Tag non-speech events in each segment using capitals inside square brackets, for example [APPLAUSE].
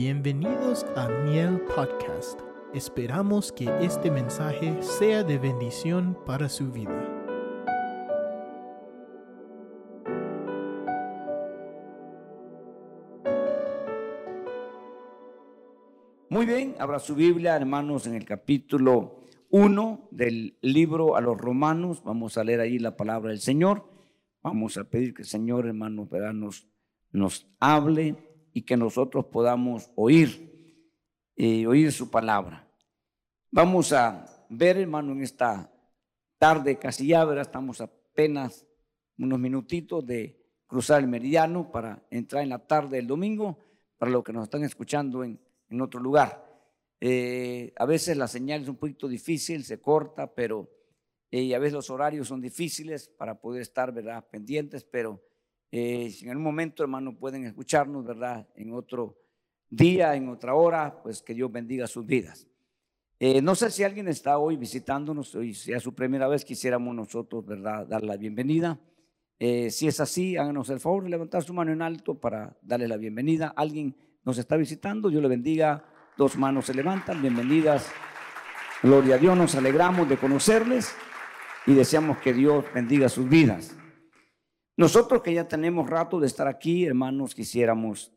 Bienvenidos a Miel Podcast. Esperamos que este mensaje sea de bendición para su vida. Muy bien, abra su Biblia, hermanos, en el capítulo 1 del libro a los romanos. Vamos a leer ahí la palabra del Señor. Vamos a pedir que el Señor, hermanos, nos, nos hable y que nosotros podamos oír, eh, su palabra. Vamos a ver, hermano, en esta tarde casi ya, estamos apenas unos minutitos de cruzar el meridiano para entrar en la tarde del domingo, para los que nos están escuchando en, en otro lugar. Eh, a veces la señal es un poquito difícil, se corta, pero eh, a veces los horarios son difíciles para poder estar, ¿verdad?, pendientes, pero eh, si en algún momento, hermano, pueden escucharnos, ¿verdad? En otro día, en otra hora, pues que Dios bendiga sus vidas. Eh, no sé si alguien está hoy visitándonos, hoy sea su primera vez, quisiéramos nosotros, ¿verdad?, dar la bienvenida. Eh, si es así, háganos el favor de levantar su mano en alto para darle la bienvenida. Alguien nos está visitando, Dios le bendiga. Dos manos se levantan, bienvenidas. Gloria a Dios, nos alegramos de conocerles y deseamos que Dios bendiga sus vidas. Nosotros que ya tenemos rato de estar aquí, hermanos, quisiéramos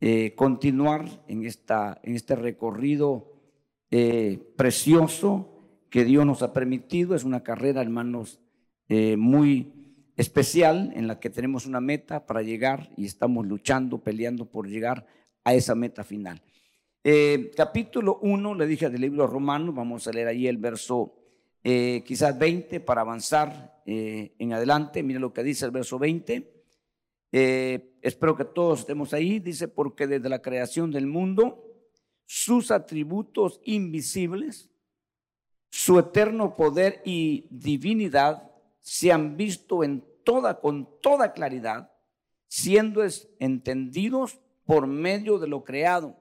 eh, continuar en, esta, en este recorrido eh, precioso que Dios nos ha permitido. Es una carrera, hermanos, eh, muy especial en la que tenemos una meta para llegar y estamos luchando, peleando por llegar a esa meta final. capítulo 1, le dije del libro romano, vamos a leer ahí el verso quizás 20 para avanzar eh, en adelante. Mire lo que dice el verso 20. Eh, espero que todos estemos ahí. Dice, porque desde la creación del mundo, sus atributos invisibles, su eterno poder y divinidad se han visto en toda, con toda claridad, siendo entendidos por medio de lo creado,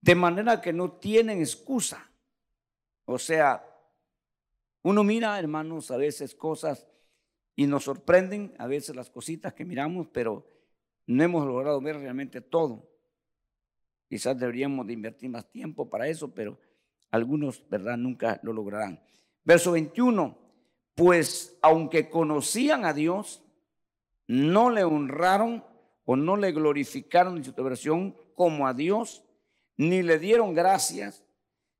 de manera que no tienen excusa. O sea, uno mira, hermanos, a veces cosas y nos sorprenden, a veces las cositas que miramos, pero no hemos logrado ver realmente todo. Quizás deberíamos de invertir más tiempo para eso, pero algunos, ¿verdad?, nunca lo lograrán. Verso 21, pues aunque conocían a Dios, no le honraron o no le glorificaron en su versión como a Dios, ni le dieron gracias,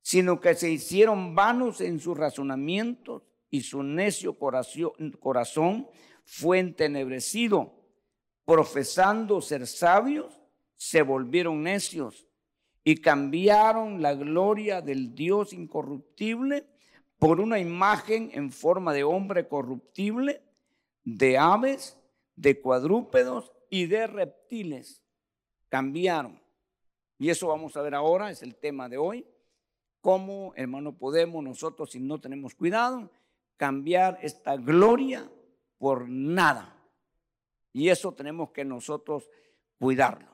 sino que se hicieron vanos en sus razonamientos y su necio corazón fue entenebrecido. Profesando ser sabios, se volvieron necios y cambiaron la gloria del Dios incorruptible por una imagen en forma de hombre corruptible, de aves, de cuadrúpedos y de reptiles. Cambiaron. Y eso vamos a ver ahora, es el tema de hoy. ¿Cómo, hermano, podemos nosotros, si no tenemos cuidado, cambiar esta gloria por nada? Y eso tenemos que nosotros cuidarlo.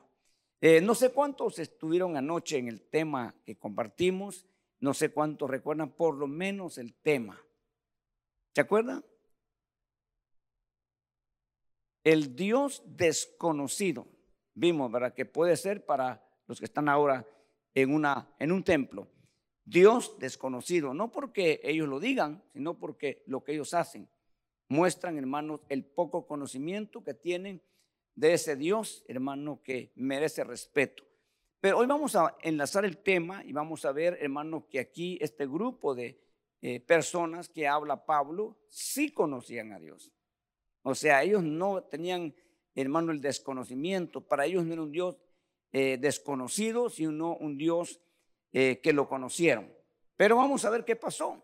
Eh, no sé cuántos estuvieron anoche en el tema que compartimos, no sé cuántos recuerdan por lo menos el tema. ¿Se acuerdan? El Dios desconocido. Vimos, ¿verdad? Que puede ser para los que están ahora en, una, en un templo. Dios desconocido, no porque ellos lo digan, sino porque lo que ellos hacen muestran, hermanos, el poco conocimiento que tienen de ese Dios, hermano, que merece respeto. Pero hoy vamos a enlazar el tema y vamos a ver, hermano, que aquí este grupo de eh, personas que habla Pablo sí conocían a Dios. O sea, ellos no tenían, hermano, el desconocimiento. Para ellos no era un Dios eh, desconocido, sino un Dios eh, que lo conocieron. Pero vamos a ver qué pasó,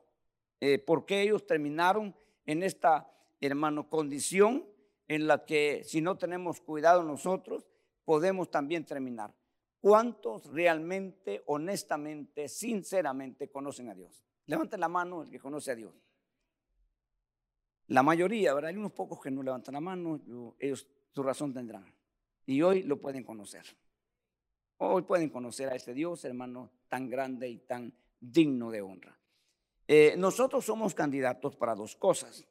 eh, por qué ellos terminaron en esta, hermano, condición en la que si no tenemos cuidado nosotros, podemos también terminar. ¿Cuántos realmente, honestamente, sinceramente conocen a Dios? Levanten la mano el que conoce a Dios. La mayoría, ¿verdad? Hay unos pocos que no levantan la mano, ellos su razón tendrán. Y hoy lo pueden conocer. Hoy pueden conocer a este Dios, hermano, tan grande y tan digno de honra. Eh, nosotros somos candidatos para dos cosas.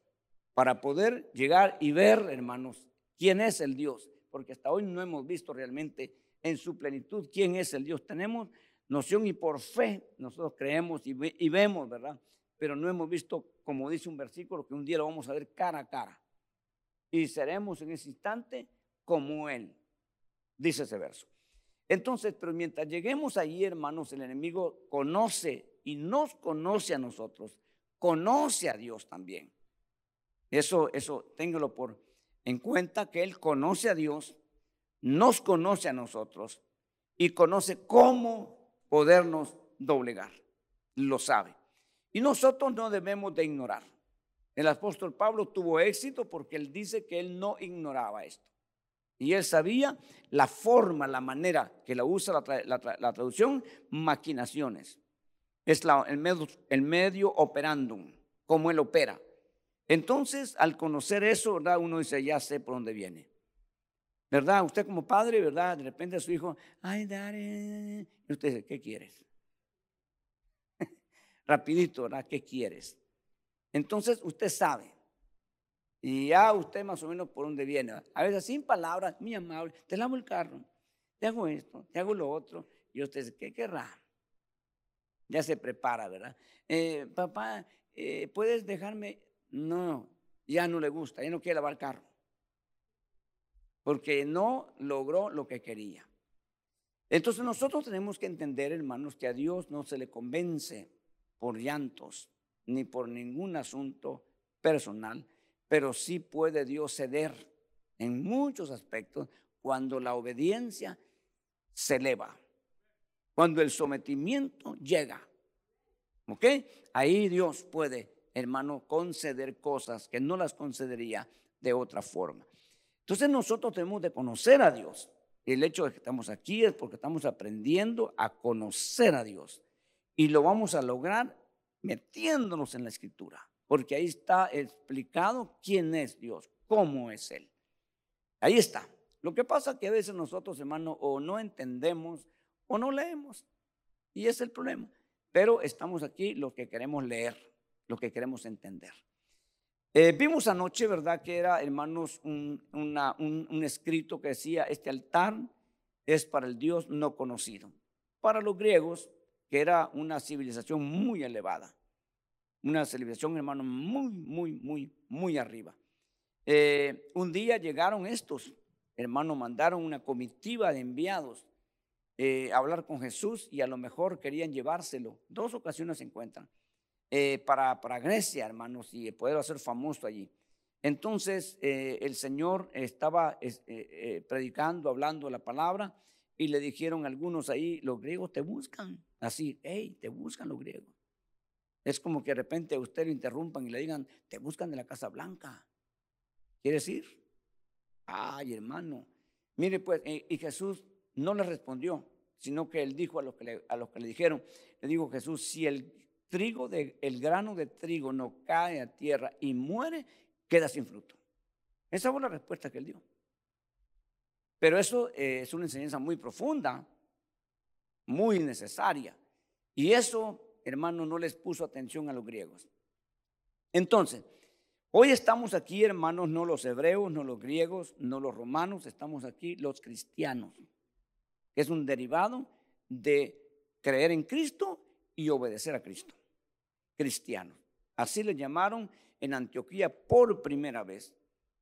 Para poder llegar y ver, hermanos, quién es el Dios. Porque hasta hoy no hemos visto realmente en su plenitud quién es el Dios. Tenemos noción y por fe nosotros creemos y, y vemos, ¿verdad? Pero no hemos visto, como dice un versículo, que un día lo vamos a ver cara a cara. Y seremos en ese instante como Él, dice ese verso. Entonces, pero mientras lleguemos allí, hermanos, el enemigo conoce y nos conoce a nosotros, conoce a Dios también. Eso, eso, téngalo por en cuenta que Él conoce a Dios, nos conoce a nosotros y conoce cómo podernos doblegar. Lo sabe. Y nosotros no debemos de ignorar. El apóstol Pablo tuvo éxito porque él dice que él no ignoraba esto. Y él sabía la forma, la manera que la usa la, traducción, maquinaciones. Es el, medio, operandum, cómo él opera. Entonces, al conocer eso, ¿verdad? Uno dice, ya sé por dónde viene. ¿Verdad? Usted como padre, ¿verdad? De repente a su hijo, ay, dale. Y usted dice, ¿qué quieres? [LAUGHS] Rapidito, ¿verdad? ¿Qué quieres? Entonces, usted sabe. Y ya usted más o menos por dónde viene. A veces sin palabras, muy amable, te lavo el carro, te hago esto, te hago lo otro. Y usted dice, ¿qué querrá? Ya se prepara, ¿verdad? Eh, papá, eh, ¿puedes dejarme? No, ya no le gusta, ya no quiere lavar el carro. Porque no logró lo que quería. Entonces nosotros tenemos que entender, hermanos, que a Dios no se le convence por llantos ni por ningún asunto personal, pero sí puede Dios ceder en muchos aspectos cuando la obediencia se eleva, cuando el sometimiento llega. ¿Ok? Ahí Dios puede, hermano, conceder cosas que no las concedería de otra forma. Entonces nosotros tenemos de conocer a Dios. El hecho de que estamos aquí es porque estamos aprendiendo a conocer a Dios. Y lo vamos a lograr metiéndonos en la escritura porque ahí está explicado quién es Dios, cómo es Él. Ahí está. Lo que pasa es que a veces nosotros, hermano, o no entendemos o no leemos. Y es el problema. Pero estamos aquí lo que queremos leer, lo que queremos entender. Eh, vimos anoche, ¿verdad? Que era, hermanos, un, un escrito que decía, este altar es para el Dios no conocido. Para los griegos, que era una civilización muy elevada una celebración, hermano, muy, muy, muy, muy arriba. Eh, un día llegaron estos, hermanos, mandaron una comitiva de enviados eh, a hablar con Jesús y a lo mejor querían llevárselo. Dos ocasiones se encuentran. Eh, para, para Grecia, hermanos, y poder hacer famoso allí. Entonces el Señor estaba predicando, hablando la palabra, y le dijeron algunos ahí, los griegos te buscan. Así, hey, te buscan los griegos. Es como que de repente a usted lo interrumpan y le digan, te buscan de la Casa Blanca. ¿Quieres ir? Ay, hermano. Mire, pues, eh, y Jesús no le respondió, sino que él dijo a los que le, a los que le dijeron, le dijo Jesús, si el trigo, de, el grano de trigo no cae a tierra y muere, queda sin fruto. Esa fue la respuesta que él dio. Pero eso eh, es una enseñanza muy profunda, muy necesaria. Y eso hermano, no les puso atención a los griegos. Entonces, hoy estamos aquí, hermanos, no los hebreos, no los griegos, no los romanos, estamos aquí los cristianos, es un derivado de creer en Cristo y obedecer a Cristo. Cristianos. Así le llamaron en Antioquía por primera vez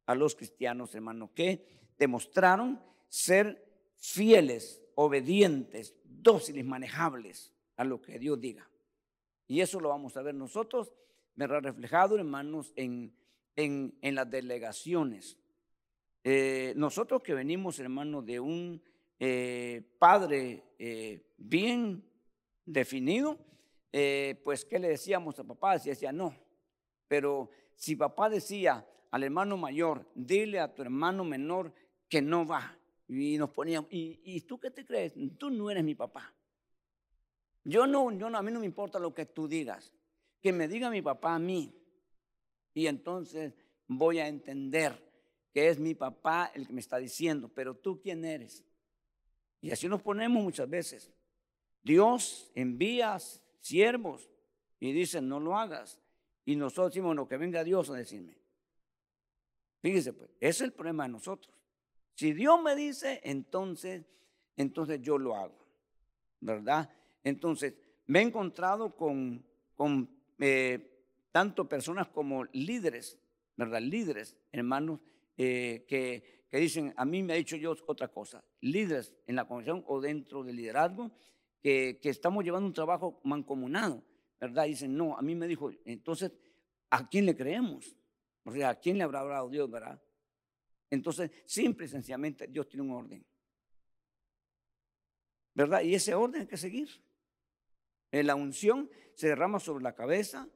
a los cristianos, hermanos, que demostraron ser fieles, obedientes, dóciles, manejables a lo que Dios diga. Y eso lo vamos a ver nosotros, verá reflejado, hermanos, en, en, en las delegaciones. Eh, nosotros que venimos, hermanos, de un eh, padre eh, bien definido, pues, ¿qué le decíamos a papá? Si decía, no. Pero si papá decía al hermano mayor, dile a tu hermano menor que no va. Y nos poníamos, ¿y, y tú qué te crees? Tú no eres mi papá. Yo no, yo no, a mí no me importa lo que tú digas. Que me diga mi papá a mí. Y entonces voy a entender que es mi papá el que me está diciendo, pero tú quién eres. Y así nos ponemos muchas veces. Dios envía siervos y dice, no lo hagas. Y nosotros decimos, no, que venga Dios a decirme. Fíjese, pues, ese es el problema de nosotros. Si Dios me dice, entonces entonces yo lo hago, ¿verdad? Entonces, me he encontrado con, eh, tanto personas como líderes, ¿verdad? Líderes, hermanos, eh, que, dicen, a mí me ha dicho Dios otra cosa, líderes en la congregación o dentro del liderazgo, que, que estamos llevando un trabajo mancomunado, ¿verdad? Dicen, no, a mí me dijo, entonces, ¿a quién le creemos? O sea, ¿a quién le habrá hablado Dios, verdad? Entonces, simple y sencillamente, Dios tiene un orden. ¿Verdad? Y ese orden hay que seguir. La unción se derrama sobre la cabeza,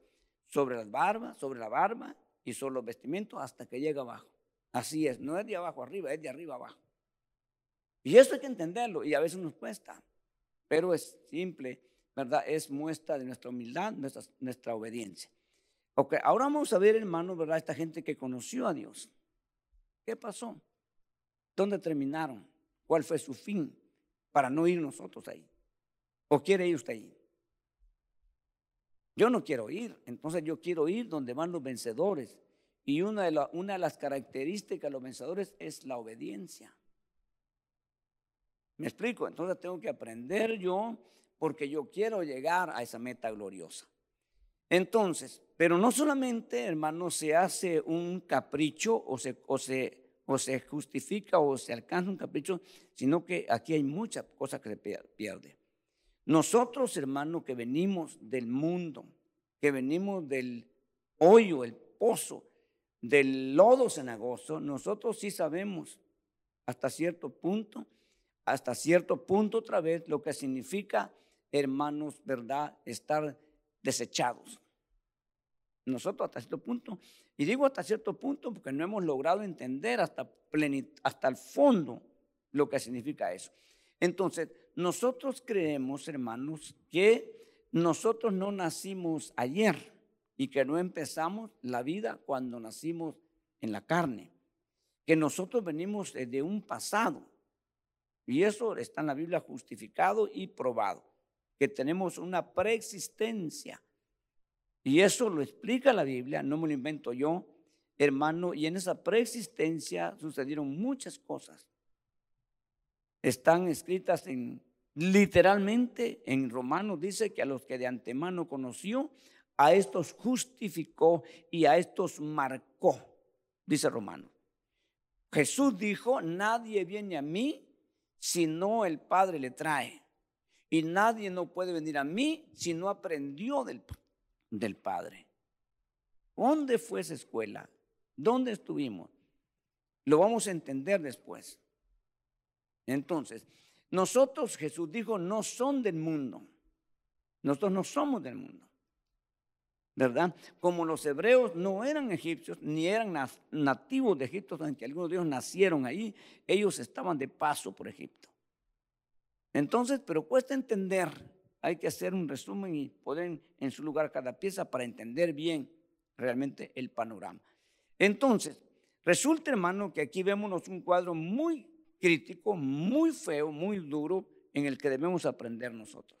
sobre las barbas, sobre la barba y sobre los vestimientos hasta que llega abajo. Así es, no es de abajo arriba, es de arriba abajo. Y eso hay que entenderlo y a veces nos cuesta, pero es simple, ¿verdad? Es muestra de nuestra humildad, nuestra, nuestra obediencia. Ok, ahora vamos a ver, hermanos, ¿verdad? Esta gente que conoció a Dios. ¿Qué pasó? ¿Dónde terminaron? ¿Cuál fue su fin para no ir nosotros ahí? ¿O quiere ir usted ahí? Yo no quiero ir, entonces yo quiero ir donde van los vencedores. Y una de, las características de los vencedores es la obediencia. ¿Me explico? Entonces tengo que aprender yo porque yo quiero llegar a esa meta gloriosa. Entonces, pero no solamente, hermano, se hace un capricho o se, o se, o se justifica o se alcanza un capricho, sino que aquí hay muchas cosas que se pierde. Nosotros, hermano, que venimos del mundo, que venimos del hoyo, el pozo, del lodo cenagoso, nosotros sí sabemos hasta cierto punto, hasta cierto punto otra vez lo que significa, hermanos, ¿verdad? Estar desechados. Nosotros hasta cierto punto, y digo hasta cierto punto porque no hemos logrado entender hasta, hasta el fondo lo que significa eso. Entonces, nosotros creemos, hermanos, que nosotros no nacimos ayer y que no empezamos la vida cuando nacimos en la carne, que nosotros venimos de un pasado. Y eso está en la Biblia justificado y probado, que tenemos una preexistencia. Y eso lo explica la Biblia, no me lo invento yo, hermano, y en esa preexistencia sucedieron muchas cosas están escritas en literalmente en Romanos dice que a los que de antemano conoció, a estos justificó y a estos marcó, dice Romanos. Jesús dijo, nadie viene a mí si no el Padre le trae. Y nadie no puede venir a mí si no aprendió del, del Padre. ¿Dónde fue esa escuela? ¿Dónde estuvimos? Lo vamos a entender después. Entonces, nosotros, Jesús dijo, no son del mundo. Nosotros no somos del mundo. ¿Verdad? Como los hebreos no eran egipcios, ni eran nativos de Egipto, aunque algunos de ellos nacieron ahí, ellos estaban de paso por Egipto. Entonces, pero cuesta entender, hay que hacer un resumen y poner en su lugar cada pieza para entender bien realmente el panorama. Entonces, resulta, hermano, que aquí vemos un cuadro muy crítico, muy feo, muy duro, en el que debemos aprender nosotros.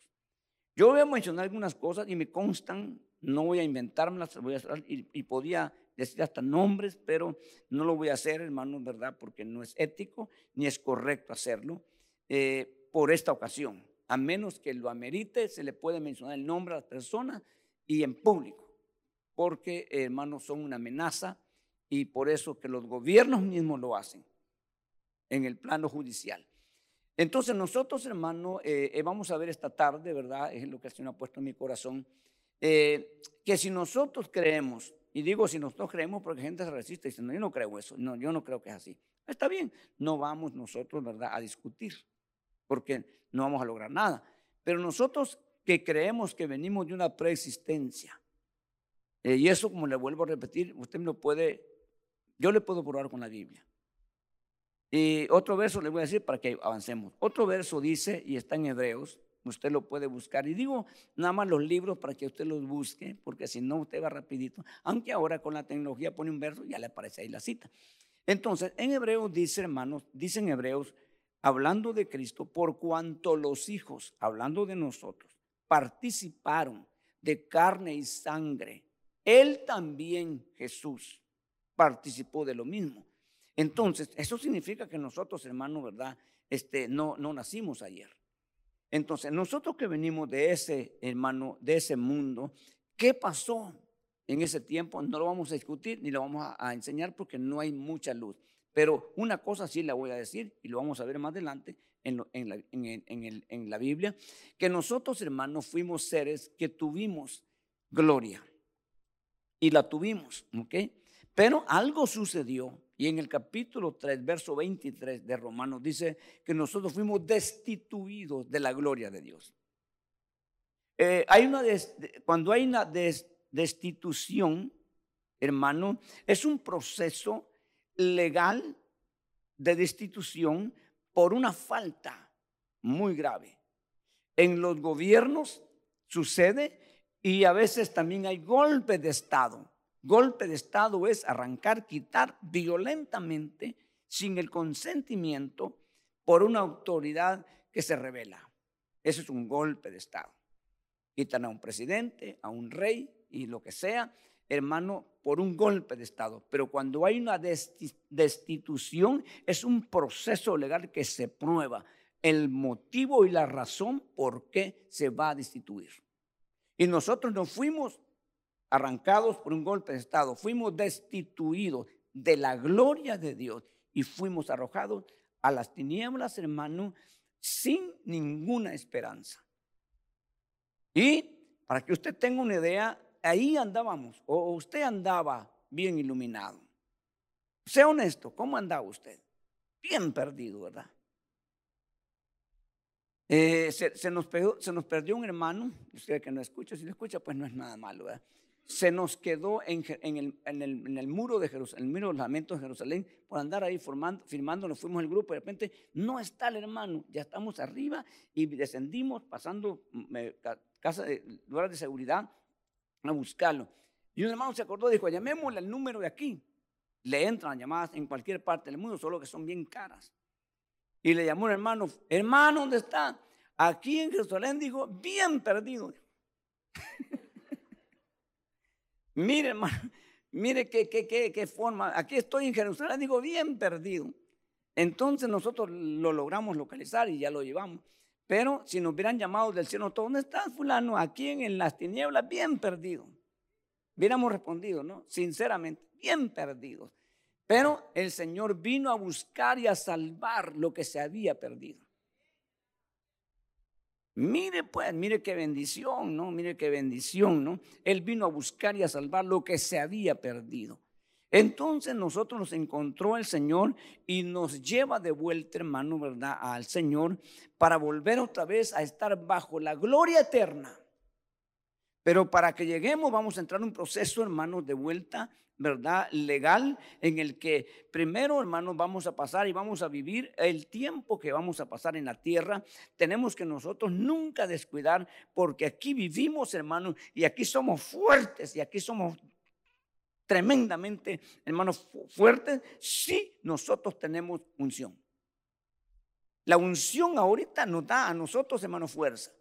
Yo voy a mencionar algunas cosas y me constan, no voy a inventármelas, voy a, y, y podía decir hasta nombres, pero no lo voy a hacer, hermano, ¿verdad? Porque no es ético ni es correcto hacerlo eh, por esta ocasión. A menos que lo amerite, se le puede mencionar el nombre a las personas y en público, porque, hermanos, son una amenaza y por eso que los gobiernos mismos lo hacen en el plano judicial. Entonces nosotros, hermano, eh, eh, vamos a ver esta tarde, ¿verdad? Es lo que el Señor ha puesto en mi corazón, eh, que si nosotros creemos, y digo si nosotros creemos porque gente se resiste y dice, no, yo no creo eso, no, yo no creo que es así. Está bien, no vamos nosotros, ¿verdad?, a discutir, porque no vamos a lograr nada. Pero nosotros que creemos que venimos de una preexistencia, y eso, como le vuelvo a repetir, usted me lo puede, yo le puedo probar con la Biblia. Y otro verso le voy a decir para que avancemos. Otro verso dice, y está en Hebreos, usted lo puede buscar. Y digo nada más los libros para que usted los busque, porque si no usted va rapidito. Aunque ahora con la tecnología pone un verso, ya le aparece ahí la cita. Entonces, en Hebreos dice, hermanos, dice en Hebreos, hablando de Cristo, por cuanto los hijos, hablando de nosotros, participaron de carne y sangre, Él también, Jesús, participó de lo mismo entonces, eso significa que nosotros, hermano, ¿verdad? este, no, no nacimos ayer. Entonces, nosotros que venimos de ese, hermano, de ese mundo, ¿qué pasó en ese tiempo? No lo vamos a discutir ni lo vamos a, enseñar porque no hay mucha luz. Pero una cosa sí la voy a decir y lo vamos a ver más adelante en, en, la, en la Biblia, que nosotros, hermanos, fuimos seres que tuvimos gloria y la tuvimos, ¿ok? Pero algo sucedió y en el capítulo 3, verso 23 de Romanos dice que nosotros fuimos destituidos de la gloria de Dios. Eh, hay una cuando hay una destitución, hermano, es un proceso legal de destitución por una falta muy grave. En los gobiernos sucede y a veces también hay golpes de Estado. Golpe de Estado es arrancar, quitar violentamente, sin el consentimiento, por una autoridad que se revela. Eso es un golpe de Estado. Quitan a un presidente, a un rey y lo que sea, hermano, por un golpe de Estado. Pero cuando hay una destitución, es un proceso legal que se prueba el motivo y la razón por qué se va a destituir. Y nosotros nos fuimos arrancados por un golpe de Estado, fuimos destituidos de la gloria de Dios y fuimos arrojados a las tinieblas, hermano, sin ninguna esperanza. Y para que usted tenga una idea, ahí andábamos, o usted andaba bien iluminado. Sea honesto, ¿cómo andaba usted? Bien perdido, ¿verdad? Eh, se, nos se, nos perdió un hermano, usted que no escucha, si lo escucha, pues no es nada malo, ¿verdad? Se nos quedó en, el, muro de Jerusalén, el muro de los lamentos de Jerusalén, por andar ahí firmando, nos fuimos el grupo, de repente no está el hermano, ya estamos arriba y descendimos pasando mm, de, lugares de seguridad a buscarlo. Y un hermano se acordó, dijo, llamémosle al número de aquí. Le entran llamadas en cualquier parte del mundo, solo que son bien caras. Y le llamó un hermano, hermano, ¿dónde está? Aquí en Jerusalén, dijo, bien perdido. Mire, hermano, [LAUGHS] mire qué, qué, qué, qué forma. Aquí estoy en Jerusalén, digo, bien perdido. Entonces nosotros lo logramos localizar y ya lo llevamos. Pero si nos hubieran llamado del cielo, ¿dónde estás, fulano? Aquí en, las tinieblas, bien perdido. Hubiéramos respondido, ¿no? Sinceramente, bien perdidos. Pero el Señor vino a buscar y a salvar lo que se había perdido. Mire pues, mire qué bendición, ¿no? Mire qué bendición, ¿no? Él vino a buscar y a salvar lo que se había perdido. Entonces nosotros nos encontró el Señor y nos lleva de vuelta, hermano, ¿verdad? Al Señor para volver otra vez a estar bajo la gloria eterna. Pero para que lleguemos vamos a entrar en un proceso, hermanos, de vuelta ¿verdad? Legal en el que primero, hermanos, vamos a pasar y vamos a vivir el tiempo que vamos a pasar en la tierra. Tenemos que nosotros nunca descuidar porque aquí vivimos, hermanos, y aquí somos fuertes y aquí somos tremendamente, hermanos, fuertes si nosotros tenemos unción. La unción ahorita nos da a nosotros, hermanos, fuerza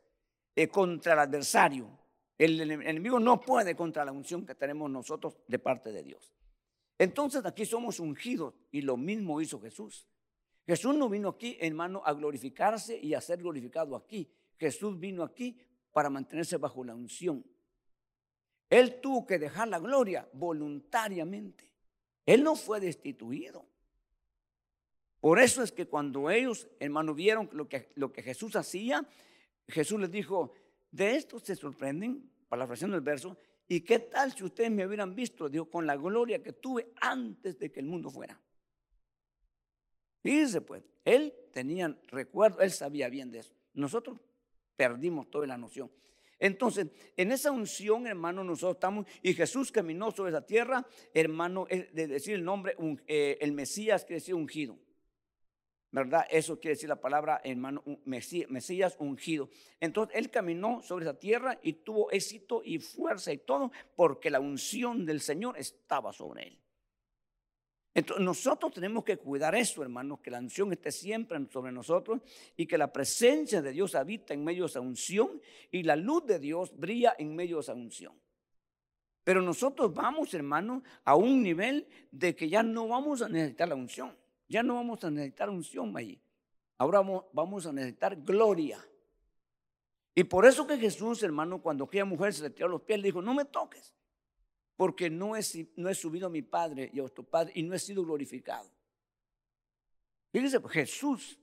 eh, contra el adversario el enemigo no puede contra la unción que tenemos nosotros de parte de Dios. Entonces aquí somos ungidos y lo mismo hizo Jesús. Jesús no vino aquí, hermano, a glorificarse y a ser glorificado aquí. Jesús vino aquí para mantenerse bajo la unción. Él tuvo que dejar la gloria voluntariamente. Él no fue destituido. Por eso es que cuando ellos, hermano, vieron lo que, lo que Jesús hacía, Jesús les dijo, de esto se sorprenden, para la fracción del verso, ¿y qué tal si ustedes me hubieran visto, digo, con la gloria que tuve antes de que el mundo fuera? Fíjense pues, él tenía recuerdo, él sabía bien de eso. Nosotros perdimos toda la noción. Entonces, en esa unción, hermano, nosotros estamos, y Jesús caminó sobre esa tierra, hermano, de decir el nombre, eh, el Mesías quiere decir ungido. ¿Verdad? Eso quiere decir la palabra hermano Mesías, ungido. Entonces él caminó sobre esa tierra y tuvo éxito y fuerza y todo porque la unción del Señor estaba sobre él. Entonces nosotros tenemos que cuidar eso, hermanos, que la unción esté siempre sobre nosotros y que la presencia de Dios habita en medio de esa unción y la luz de Dios brilla en medio de esa unción. Pero nosotros vamos, hermanos, a un nivel de que ya no vamos a necesitar la unción. Ya no vamos a necesitar unción allí. ahora vamos a necesitar gloria. Y por eso que Jesús, hermano, cuando aquella mujer se le tiró los pies, le dijo, no me toques, porque no he, subido a mi Padre y a vuestro Padre y no he sido glorificado. Fíjense, pues, Jesús.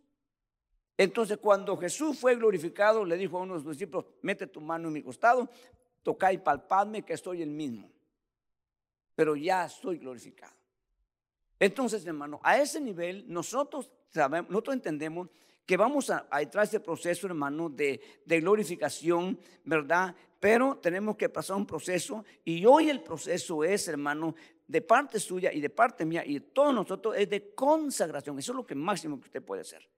Entonces, cuando Jesús fue glorificado, le dijo a uno de sus discípulos, mete tu mano en mi costado, toca y palpadme que soy el mismo. Pero ya estoy glorificado. Entonces, hermano, a ese nivel nosotros sabemos, nosotros entendemos que vamos a, entrar a ese proceso, hermano, de, glorificación, ¿verdad? Pero tenemos que pasar un proceso y hoy el proceso es, hermano, de parte suya y de parte mía y de todos nosotros es de consagración. Eso es lo que máximo que usted puede hacer.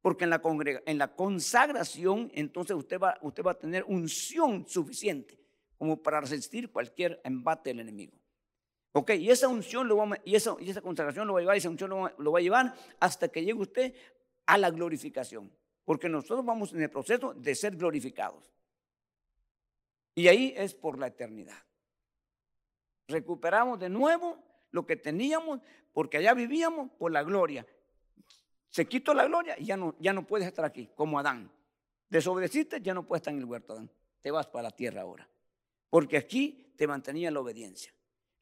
Porque en la, en la consagración, entonces usted va, usted va a tener unción suficiente como para resistir cualquier embate del enemigo. Ok, y esa unción va, y esa, y esa consagración lo va a llevar, esa unción lo va, lo va a llevar hasta que llegue usted a la glorificación, porque nosotros vamos en el proceso de ser glorificados. Y ahí es por la eternidad. Recuperamos de nuevo lo que teníamos, porque allá vivíamos por la gloria. Se quitó la gloria y ya no, ya no puedes estar aquí, como Adán. Desobedeciste, ya no puedes estar en el huerto, Adán. Te vas para la tierra ahora. Porque aquí te mantenía la obediencia.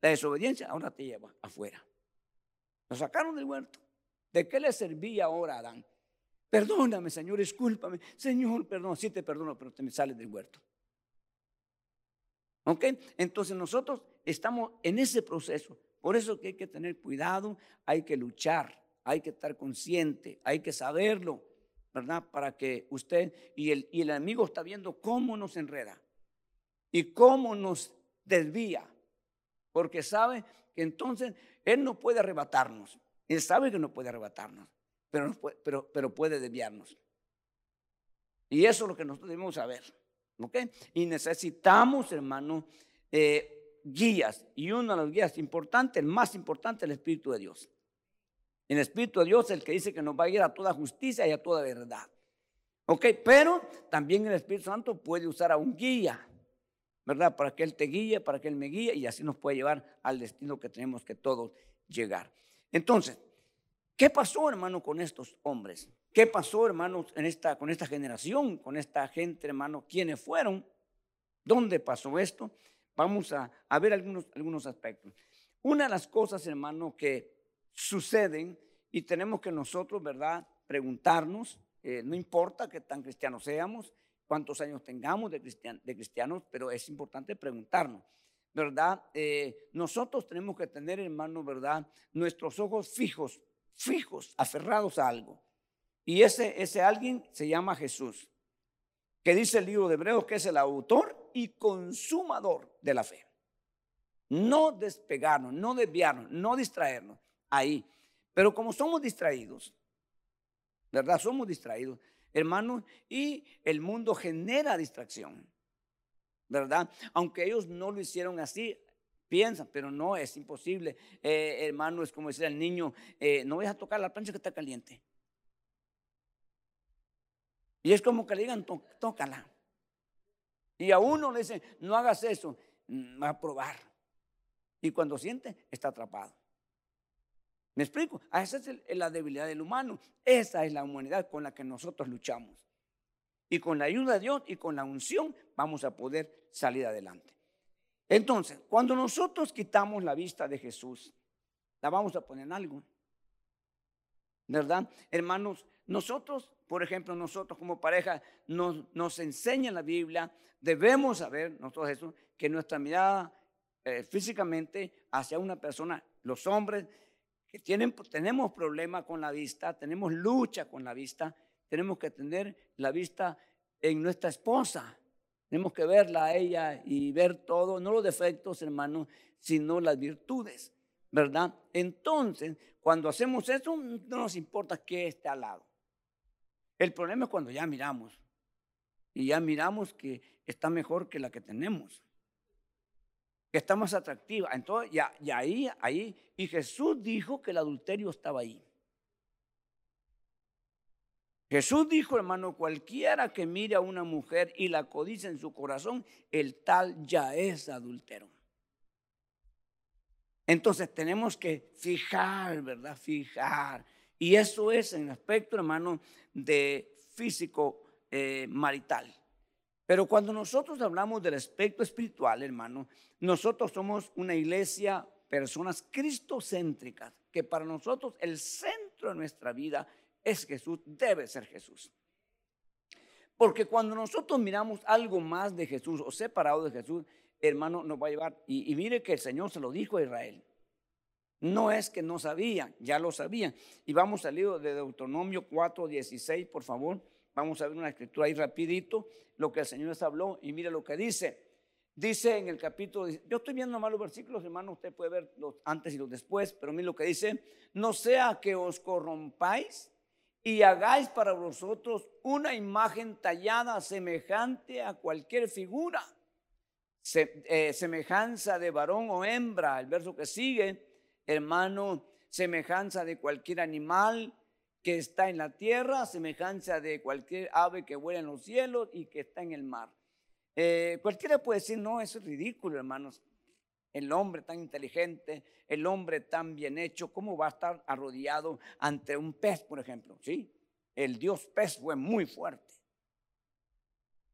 La desobediencia ahora te lleva afuera. Lo sacaron del huerto. ¿De qué le servía ahora a Adán? Perdóname, Señor, discúlpame. Señor, perdón, sí te perdono, pero te me sales del huerto. ¿Ok? Entonces nosotros estamos en ese proceso. Por eso que hay que tener cuidado, hay que luchar, hay que estar consciente, hay que saberlo, ¿verdad? Para que usted y el, y el enemigo está viendo cómo nos enreda y cómo nos desvía. Porque sabe que entonces Él no puede arrebatarnos. Él sabe que no puede arrebatarnos, pero, pero, pero puede desviarnos. Y eso es lo que nosotros debemos saber. ¿ok? Y necesitamos, hermano, eh, guías. Y una de las guías importantes, el más importante, el Espíritu de Dios. El Espíritu de Dios es el que dice que nos va a ir a toda justicia y a toda verdad. ¿Ok? Pero también el Espíritu Santo puede usar a un guía, ¿verdad? Para que Él te guíe, para que Él me guíe y así nos puede llevar al destino que tenemos que todos llegar. Entonces, ¿qué pasó, hermano, con estos hombres? ¿Qué pasó, hermanos, en esta, con esta generación, con esta gente, hermano? ¿Quiénes fueron? ¿Dónde pasó esto? Vamos a, ver algunos, algunos aspectos. Una de las cosas, hermano, que suceden y tenemos que nosotros, ¿verdad?, preguntarnos, eh, no importa qué tan cristianos seamos, cuántos años tengamos de, cristianos, pero es importante preguntarnos. ¿verdad? Eh, nosotros tenemos que tener, hermano, ¿verdad? Nuestros ojos fijos, fijos, aferrados a algo. Y ese, ese alguien se llama Jesús, que dice el libro de Hebreos que es el autor y consumador de la fe. No despegarnos, no desviarnos, no distraernos ahí. Pero como somos distraídos, ¿verdad? Somos distraídos, hermanos, y el mundo genera distracción. ¿verdad? Aunque ellos no lo hicieron así, piensan, pero no, es imposible. Eh, hermano, es como decir al niño, eh, no vayas a tocar la plancha que está caliente. Y es como que le digan, tócala. Y a uno le dicen, no hagas eso, mm, va a probar. Y cuando siente, está atrapado. ¿Me explico? Esa es la debilidad del humano. Esa es la humanidad con la que nosotros luchamos. Y con la ayuda de Dios y con la unción vamos a poder salir adelante. Entonces, cuando nosotros quitamos la vista de Jesús, la vamos a poner en algo. ¿Verdad? Hermanos, nosotros, por ejemplo, nosotros como pareja, nos, nos enseña la Biblia, debemos saber, nosotros eso, que nuestra mirada eh, físicamente hacia una persona, los hombres que tienen, tenemos problemas con la vista, tenemos lucha con la vista, tenemos que tener la vista en nuestra esposa. Tenemos que verla a ella y ver todo, no los defectos, hermano, sino las virtudes, ¿verdad? Entonces, cuando hacemos eso, no nos importa qué esté al lado. El problema es cuando ya miramos y ya miramos que está mejor que la que tenemos, que está más atractiva. Entonces, ya, ya ahí, ahí, y Jesús dijo que el adulterio estaba ahí. Jesús dijo, hermano, cualquiera que mire a una mujer y la codice en su corazón, el tal ya es adultero. Entonces tenemos que fijar, ¿verdad? Fijar Y eso es en aspecto, hermano, de físico eh, marital. Pero cuando nosotros hablamos del aspecto espiritual, hermano, nosotros somos una iglesia, personas cristocéntricas, que para nosotros el centro de nuestra vida es Jesús, debe ser Jesús. Porque cuando nosotros miramos algo más de Jesús o separado de Jesús, hermano, nos va a llevar. Y, mire que el Señor se lo dijo a Israel. No es que no sabían, ya lo sabían. Y vamos al libro de Deuteronomio 4, 16, por favor. Vamos a ver una escritura ahí rapidito, lo que el Señor les habló y mire lo que dice. Dice en el capítulo, yo estoy viendo nomás los versículos, hermano, usted puede ver los antes y los después, pero mire lo que dice, no sea que os corrompáis y hagáis para vosotros una imagen tallada semejante a cualquier figura, eh, semejanza de varón o hembra, el verso que sigue, hermano, semejanza de cualquier animal, que está en la tierra, semejanza de cualquier ave que vuela en los cielos y que está en el mar. Eh, cualquiera puede decir, no, eso es ridículo, hermanos. El hombre tan inteligente, el hombre tan bien hecho, ¿cómo va a estar arrodillado ante un pez, por ejemplo? Sí, el dios pez fue muy fuerte.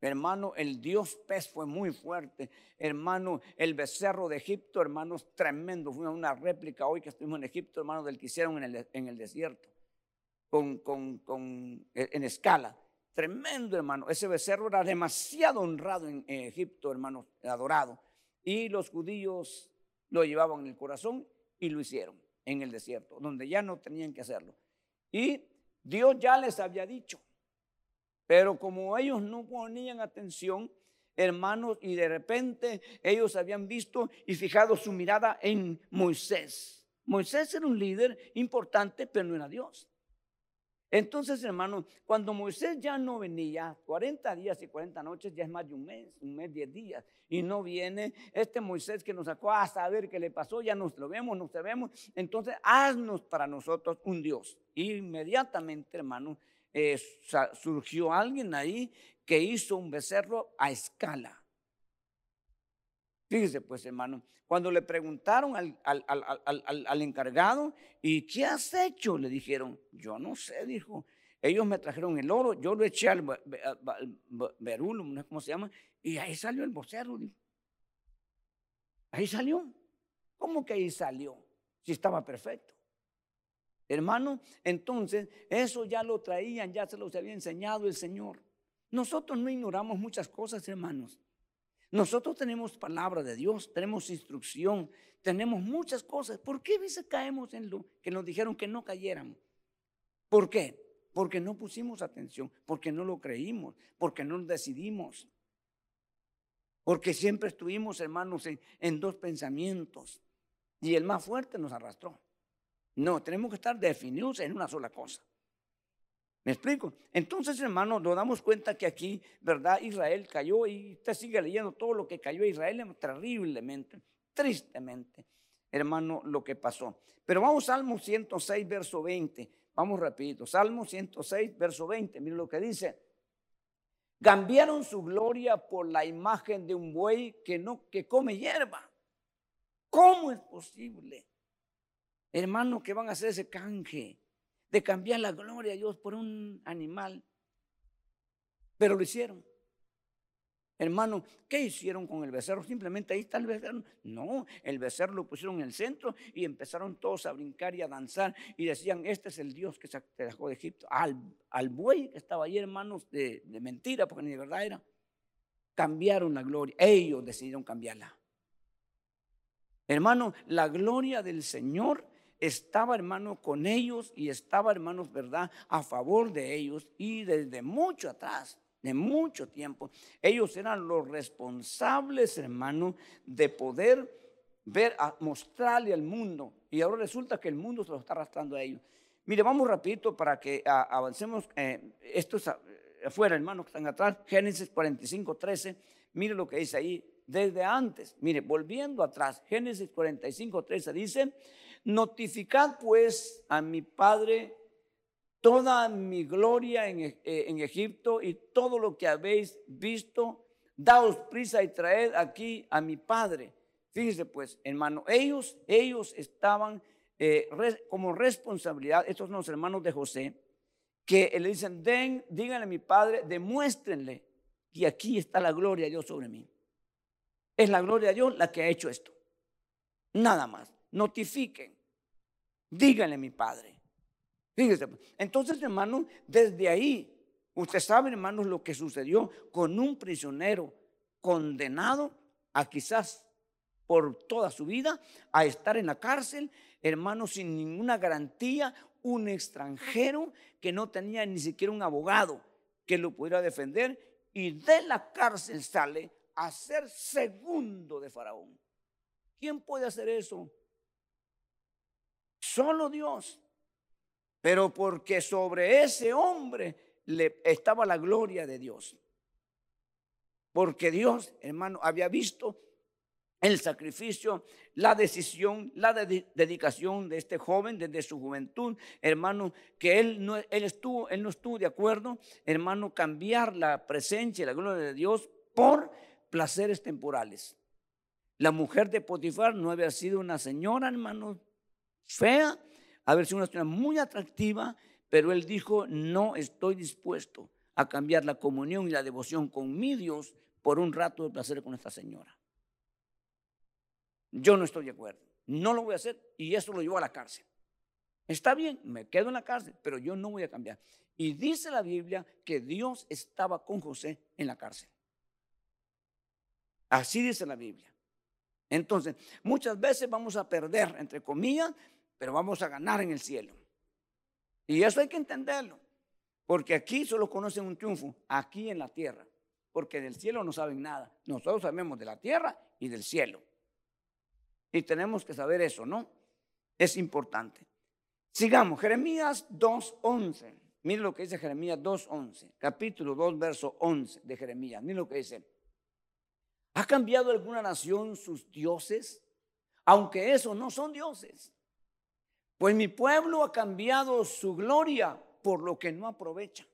Hermano, el dios pez fue muy fuerte. Hermano, el becerro de Egipto, hermanos, tremendo. Fue una réplica hoy que estuvimos en Egipto, hermano, del que hicieron en el desierto con, con, e, en escala. Tremendo, hermano. Ese becerro era demasiado honrado en, Egipto, hermano, adorado. Y los judíos lo llevaban en el corazón y lo hicieron en el desierto, donde ya no tenían que hacerlo. Y Dios ya les había dicho. Pero como ellos no ponían atención, hermanos, y de repente ellos habían visto y fijado su mirada en Moisés. Moisés era un líder importante, pero no era Dios. Entonces, hermano, cuando Moisés ya no venía, 40 días y 40 noches, ya es más de un mes, un mes, 10 días, y no viene este Moisés que nos sacó a saber qué le pasó, ya nos lo vemos, nos vemos, entonces haznos para nosotros un Dios. Inmediatamente, hermano, eh, surgió alguien ahí que hizo un becerro a escala. Fíjese pues, hermano, cuando le preguntaron al, al, encargado, ¿y qué has hecho? Le dijeron, yo no sé, dijo. Ellos me trajeron el oro, yo lo eché al verulo, no sé cómo se llama, y ahí salió el becerro, dijo. Ahí salió. ¿Cómo que ahí salió? Si estaba perfecto. Hermano, entonces eso ya lo traían, ya se los había enseñado el Señor. Nosotros no ignoramos muchas cosas, hermanos. Nosotros tenemos palabra de Dios, tenemos instrucción, tenemos muchas cosas. ¿Por qué a veces caemos en lo que nos dijeron que no cayeran? ¿Por qué? Porque no pusimos atención, porque no lo creímos, porque no decidimos. Porque siempre estuvimos, hermanos, en dos pensamientos. Y el más fuerte nos arrastró. No, tenemos que estar definidos en una sola cosa. ¿Me explico? Entonces, hermano, nos damos cuenta que aquí, ¿verdad? Israel cayó y usted sigue leyendo todo lo que cayó a Israel terriblemente, tristemente, hermano, lo que pasó. Pero vamos Salmo 106, verso 20. Vamos rapidito. Salmo 106, verso 20. Miren lo que dice. Cambiaron su gloria por la imagen de un buey que no que come hierba. ¿Cómo es posible? Hermano, que van a hacer ese canje de cambiar la gloria a Dios por un animal. Pero lo hicieron. Hermano, ¿qué hicieron con el becerro? Simplemente ahí está el becerro. No, el becerro lo pusieron en el centro y empezaron todos a brincar y a danzar y decían, este es el Dios que dejó de Egipto. Al, al buey que estaba ahí, hermanos, de, de mentira, porque ni de verdad era. Cambiaron la gloria. Ellos decidieron cambiarla. Hermano, la gloria del Señor estaba hermano con ellos y estaba hermanos, ¿verdad? A favor de ellos y desde mucho atrás, de mucho tiempo, ellos eran los responsables, hermano, de poder ver, mostrarle al mundo. Y ahora resulta que el mundo se lo está arrastrando a ellos. Mire, vamos rapidito para que avancemos. Eh, esto es afuera, hermanos que están atrás. Génesis 45, 13. Mire lo que dice ahí desde antes. Mire, volviendo atrás, Génesis 45, 13 dice, Notificad pues a mi padre toda mi gloria eh, en, Egipto y todo lo que habéis visto. Daos prisa y traed aquí a mi padre. Fíjese pues, hermano, ellos, ellos estaban eh, como responsabilidad, estos son los hermanos de José, que le dicen, den, díganle a mi padre, demuéstrenle que aquí está la gloria de Dios sobre mí. Es la gloria de Dios la que ha hecho esto. Nada más. Notifiquen. Díganle mi padre. Fíjense. Entonces, hermanos, desde ahí, usted sabe, hermanos, lo que sucedió con un prisionero condenado a quizás por toda su vida a estar en la cárcel, hermanos, sin ninguna garantía, un extranjero que no tenía ni siquiera un abogado que lo pudiera defender y de la cárcel sale a ser segundo de Faraón. ¿Quién puede hacer eso? Solo Dios. Pero porque sobre ese hombre le estaba la gloria de Dios. Porque Dios, hermano, había visto el sacrificio, la decisión, la dedicación de este joven desde su juventud, hermano, que él no, él estuvo, él no estuvo de acuerdo, hermano, cambiar la presencia y la gloria de Dios por placeres temporales. La mujer de Potifar no había sido una señora, hermano, fea, había sido una señora muy atractiva, pero él dijo, no estoy dispuesto a cambiar la comunión y la devoción con mi Dios por un rato de placer con esta señora. Yo no estoy de acuerdo, no lo voy a hacer y eso lo llevo a la cárcel. Está bien, me quedo en la cárcel, pero yo no voy a cambiar. Y dice la Biblia que Dios estaba con José en la cárcel. Así dice la Biblia. Entonces, muchas veces vamos a perder, entre comillas, pero vamos a ganar en el cielo. Y eso hay que entenderlo. Porque aquí solo conocen un triunfo, aquí en la tierra. Porque del cielo no saben nada. Nosotros sabemos de la tierra y del cielo. Y tenemos que saber eso, ¿no? Es importante. Sigamos, Jeremías 2.11. Mire lo que dice Jeremías 2.11, capítulo 2, verso 11 de Jeremías. Mire lo que dice. ¿Ha cambiado alguna nación sus dioses? Aunque esos no son dioses. Pues mi pueblo ha cambiado su gloria por lo que no aprovecha.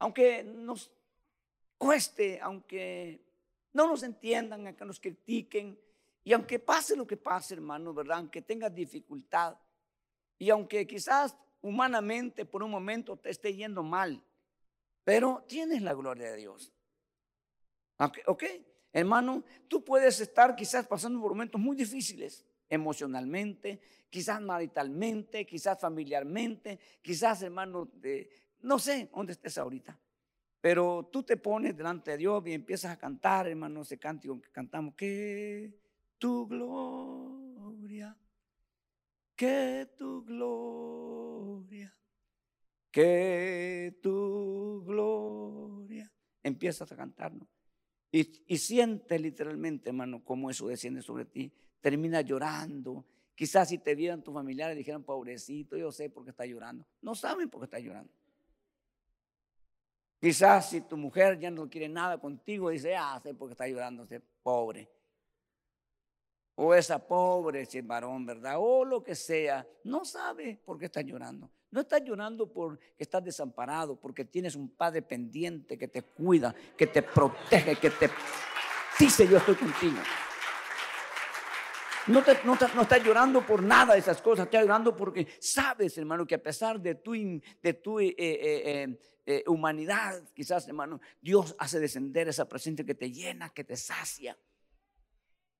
Aunque nos cueste, aunque no nos entiendan, aunque nos critiquen, y aunque pase lo que pase, hermano, ¿verdad? Aunque tengas dificultad, y aunque quizás humanamente por un momento te esté yendo mal, pero tienes la gloria de Dios. Ok, hermano, tú puedes estar quizás pasando por momentos muy difíciles emocionalmente, quizás maritalmente, quizás familiarmente, quizás hermano, de, no sé dónde estés ahorita. Pero tú te pones delante de Dios y empiezas a cantar, hermano, ese cántico que cantamos, que tu gloria, que tu gloria, que tu gloria. Empiezas a cantarnos. Y, siente literalmente, hermano, cómo eso desciende sobre ti. Termina llorando. Quizás si te vieran tus familiares dijeran, pobrecito, yo sé por qué está llorando. No saben por qué está llorando. Quizás si tu mujer ya no quiere nada contigo, dice, ah, sé por qué está llorando ese pobre. O esa pobre, ese varón, ¿verdad? O lo que sea. No sabe por qué está llorando. No estás llorando porque estás desamparado, porque tienes un padre pendiente que te cuida, que te protege, que te dice yo estoy contigo. No, estás llorando por nada de esas cosas, estás llorando porque sabes, hermano, que a pesar de tu, de tu eh, eh, eh, humanidad, quizás, hermano, Dios hace descender esa presencia que te llena, que te sacia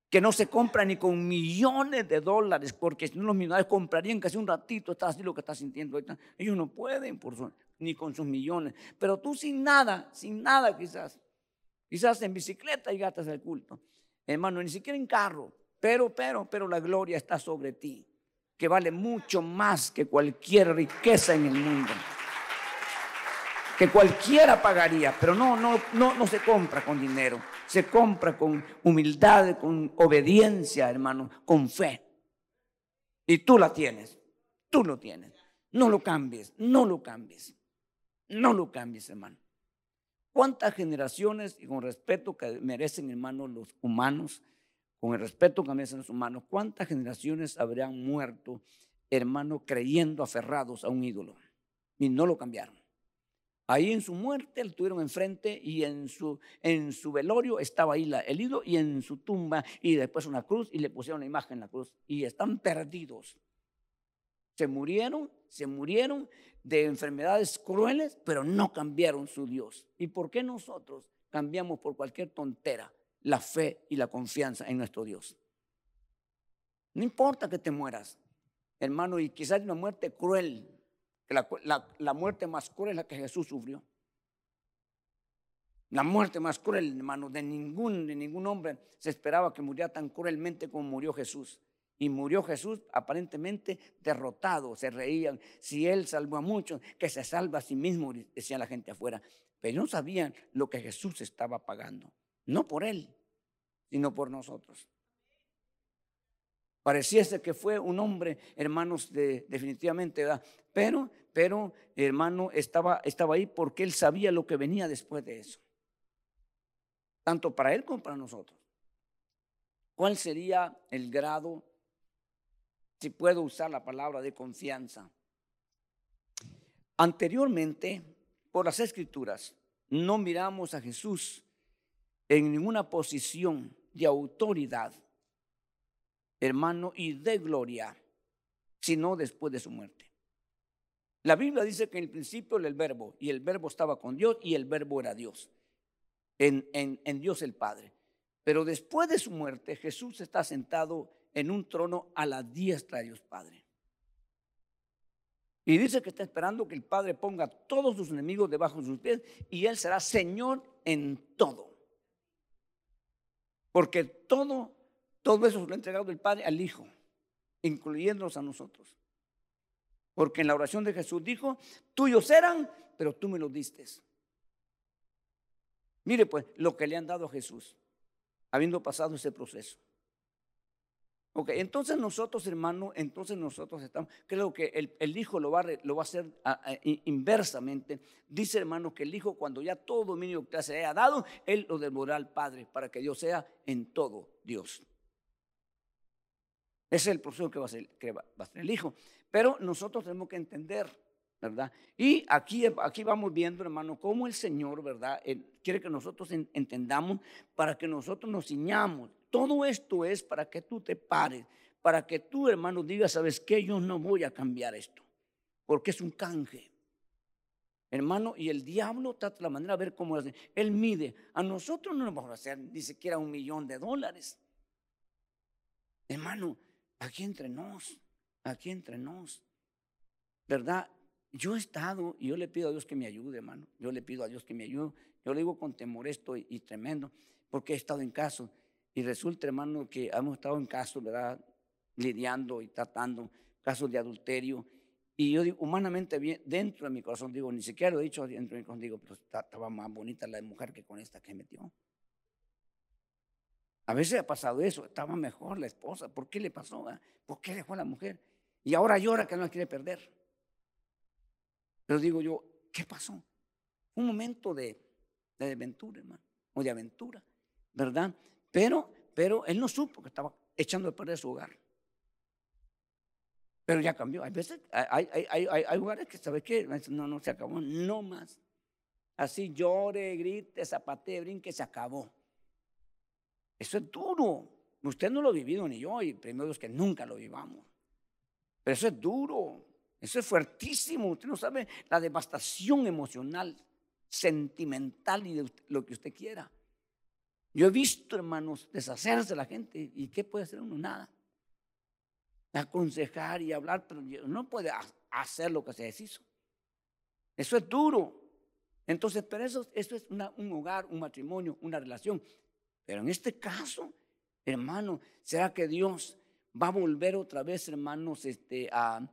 que no se compra ni con millones de dólares, porque si no los millonarios comprarían casi un ratito, está así lo que estás sintiendo. Ellos no pueden, por ni con sus millones. Pero tú sin nada, sin nada quizás, quizás en bicicleta y gastas el culto. Hermano, ni siquiera en carro, pero, pero, pero la gloria está sobre ti, que vale mucho más que cualquier riqueza en el mundo que cualquiera pagaría, pero no, no, no, no se compra con dinero, se compra con humildad, con obediencia, hermano, con fe. Y tú la tienes, tú lo tienes. No lo cambies, no lo cambies, no lo cambies, hermano. ¿Cuántas generaciones, y con respeto que merecen, hermano, los humanos, con el respeto que merecen los humanos, cuántas generaciones habrían muerto, hermano, creyendo aferrados a un ídolo? Y no lo cambiaron. Ahí en su muerte lo tuvieron enfrente y en su, en su velorio estaba ahí el ídolo y en su tumba y después una cruz y le pusieron la imagen en la cruz y están perdidos. Se murieron, se murieron de enfermedades crueles, pero no cambiaron su Dios. ¿Y por qué nosotros cambiamos por cualquier tontera la fe y la confianza en nuestro Dios? No importa que te mueras, hermano, y quizás una muerte cruel, la, muerte más cruel es la que Jesús sufrió. La muerte más cruel, hermano, de ningún, de ningún hombre se esperaba que muriera tan cruelmente como murió Jesús. Y murió Jesús aparentemente derrotado, se reían. Si él salvó a muchos, que se salva a sí mismo, decía la gente afuera. Pero no sabían lo que Jesús estaba pagando. No por él, sino por nosotros. Pareciese que fue un hombre, hermanos, de, definitivamente, ¿verdad? Pero, pero, hermano, estaba, estaba ahí porque él sabía lo que venía después de eso. Tanto para él como para nosotros. ¿Cuál sería el grado, si puedo usar la palabra de confianza? Anteriormente, por las escrituras, no miramos a Jesús en ninguna posición de autoridad hermano, y de gloria, sino después de su muerte. La Biblia dice que en el principio era el verbo, y el verbo estaba con Dios, y el verbo era Dios, en, en Dios el Padre. Pero después de su muerte, Jesús está sentado en un trono a la diestra de Dios Padre. Y dice que está esperando que el Padre ponga todos sus enemigos debajo de sus pies y Él será Señor en todo. Porque todo todo eso lo ha entregado el Padre al Hijo, incluyéndonos a nosotros. Porque en la oración de Jesús dijo, tuyos eran, pero tú me los diste. Mire pues lo que le han dado a Jesús, habiendo pasado ese proceso. Ok, entonces nosotros, hermano, entonces nosotros estamos, creo que el, Hijo lo va, a, va hacer inversamente. Dice, hermano, que el Hijo, cuando ya todo dominio que se haya dado, Él lo devolverá al Padre para que Dios sea en todo Dios. Ese es el proceso que va a ser, que va, a ser el Hijo. Pero nosotros tenemos que entender, ¿verdad? Y aquí, aquí vamos viendo, hermano, cómo el Señor, ¿verdad? quiere que nosotros entendamos para que nosotros nos ciñamos. Todo esto es para que tú te pares, para que tú, hermano, digas, ¿sabes qué? Yo no voy a cambiar esto, porque es un canje. Hermano, y el diablo trata la manera de ver cómo hace. Él mide. A nosotros no nos vamos a hacer ni siquiera un millón de dólares. Hermano, aquí entre nos, aquí entre nos. ¿Verdad? Yo he estado y yo le pido a Dios que me ayude, hermano. Yo le pido a Dios que me ayude. Yo le digo con temor esto y, tremendo, porque he estado en caso. Y resulta, hermano, que hemos estado en casos, ¿verdad? Lidiando y tratando casos de adulterio. Y yo digo, humanamente, dentro de mi corazón, digo, ni siquiera lo he dicho dentro de mi corazón, digo, pero estaba más bonita la mujer que con esta que metió. A veces ha pasado eso, estaba mejor la esposa. ¿Por qué le pasó? Ah? ¿Por qué dejó a la mujer? Y ahora llora que no la quiere perder. Pero digo yo, ¿qué pasó? Un momento de, de aventura, hermano, o de aventura, ¿verdad? Pero, pero él no supo que estaba echando a perder su hogar. Pero ya cambió. Hay veces, hay, hay, hay, hay lugares que, ¿sabes qué? No, no se acabó, no más. Así llore, grite, zapatee, brinque, se acabó. Eso es duro. Usted no lo ha vivido ni yo, y primero es que nunca lo vivamos. Pero eso es duro, eso es fuertísimo. Usted no sabe la devastación emocional, sentimental y de lo que usted quiera. Yo he visto, hermanos, deshacerse de la gente. ¿Y qué puede hacer uno? Nada. Aconsejar y hablar, pero no puede hacer lo que se deshizo. Eso es duro. Entonces, pero eso, eso es un hogar, un matrimonio, una relación. Pero en este caso, hermano, ¿será que Dios va a volver otra vez, hermanos, este, a,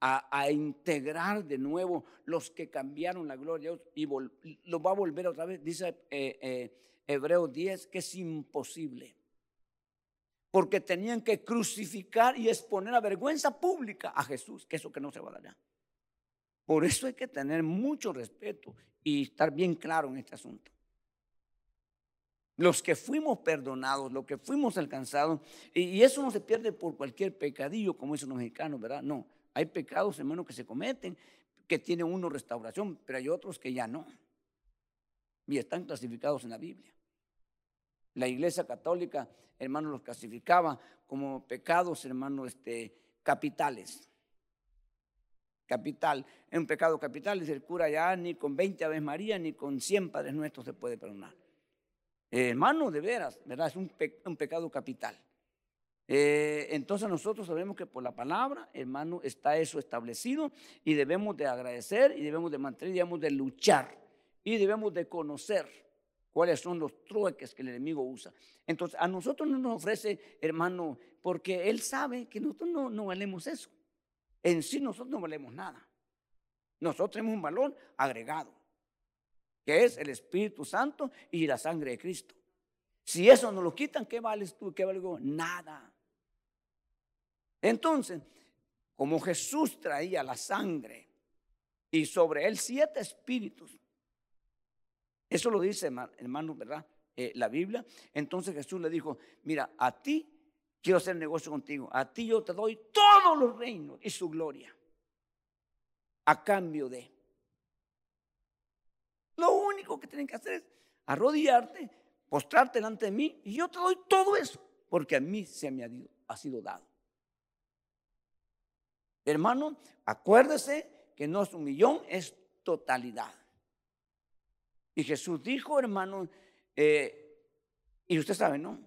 a, integrar de nuevo los que cambiaron la gloria y lo va a volver otra vez? Dice eh, eh, Hebreos 10 que es imposible. Porque tenían que crucificar y exponer a vergüenza pública a Jesús, que eso que no se va a dar. Por eso hay que tener mucho respeto y estar bien claro en este asunto los que fuimos perdonados, los que fuimos alcanzados, y, eso no se pierde por cualquier pecadillo, como dicen los mexicanos, ¿verdad? No, hay pecados, hermanos, que se cometen, que tienen uno restauración, pero hay otros que ya no. Y están clasificados en la Biblia. La iglesia católica, hermano, los clasificaba como pecados, hermano, este, capitales. Capital, es un pecado capital, dice el cura ya ni con 20 Aves María ni con 100 Padres Nuestros se puede perdonar. hermano, de veras, ¿verdad? Es un pecado capital. Eh, entonces nosotros sabemos que por la palabra, hermano, está eso establecido y debemos de agradecer y debemos de mantener, debemos de luchar y debemos de conocer cuáles son los trueques que el enemigo usa. Entonces a nosotros no nos ofrece, hermano, porque él sabe que nosotros no, no valemos eso. En sí nosotros no valemos nada. Nosotros tenemos un valor agregado, que es el Espíritu Santo y la sangre de Cristo. Si eso no lo quitan, ¿qué vales tú? ¿Qué valgo? Nada. Entonces, como Jesús traía la sangre y sobre él siete espíritus, eso lo dice, hermano, ¿verdad? Eh, la Biblia. Entonces Jesús le dijo, mira, a ti quiero hacer negocio contigo, a ti yo te doy todos los reinos y su gloria, a cambio de... Lo único que tienen que hacer es arrodillarte, postrarte delante de mí y yo te doy todo eso, porque a mí se me ha sido dado. Hermano, acuérdese que no es un millón, es totalidad. Y Jesús dijo, hermano, eh, y usted sabe, ¿no?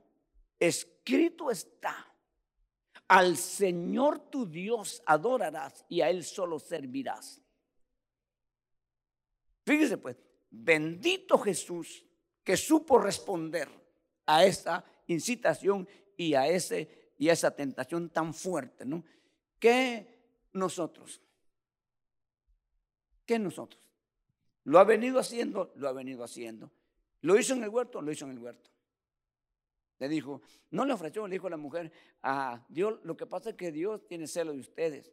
Escrito está, al Señor tu Dios adorarás y a Él solo servirás. Fíjese pues, bendito Jesús que supo responder a esa incitación y a, ese, y a esa tentación tan fuerte, ¿no? Nosotros? ¿Qué nosotros? Lo ha venido haciendo, lo ha venido haciendo. Lo hizo en el huerto, lo hizo en el huerto. Le dijo, no le ofreció, le dijo a la mujer, a Dios, lo que pasa es que Dios tiene celo de ustedes.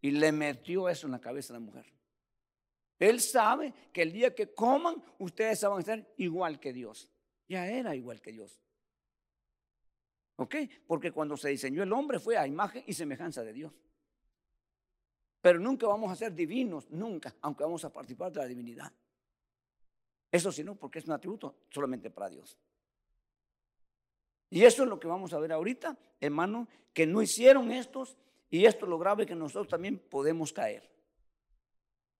Y le metió eso en la cabeza a la mujer. Él sabe que el día que coman, ustedes van a ser igual que Dios. Ya era igual que Dios. ¿Ok? Porque cuando se diseñó el hombre fue a imagen y semejanza de Dios. Pero nunca vamos a ser divinos, nunca, aunque vamos a participar de la divinidad. Eso sí, no, porque es un atributo solamente para Dios. Y eso es lo que vamos a ver ahorita, hermano, que no hicieron estos, y esto es lo grave que nosotros también podemos caer.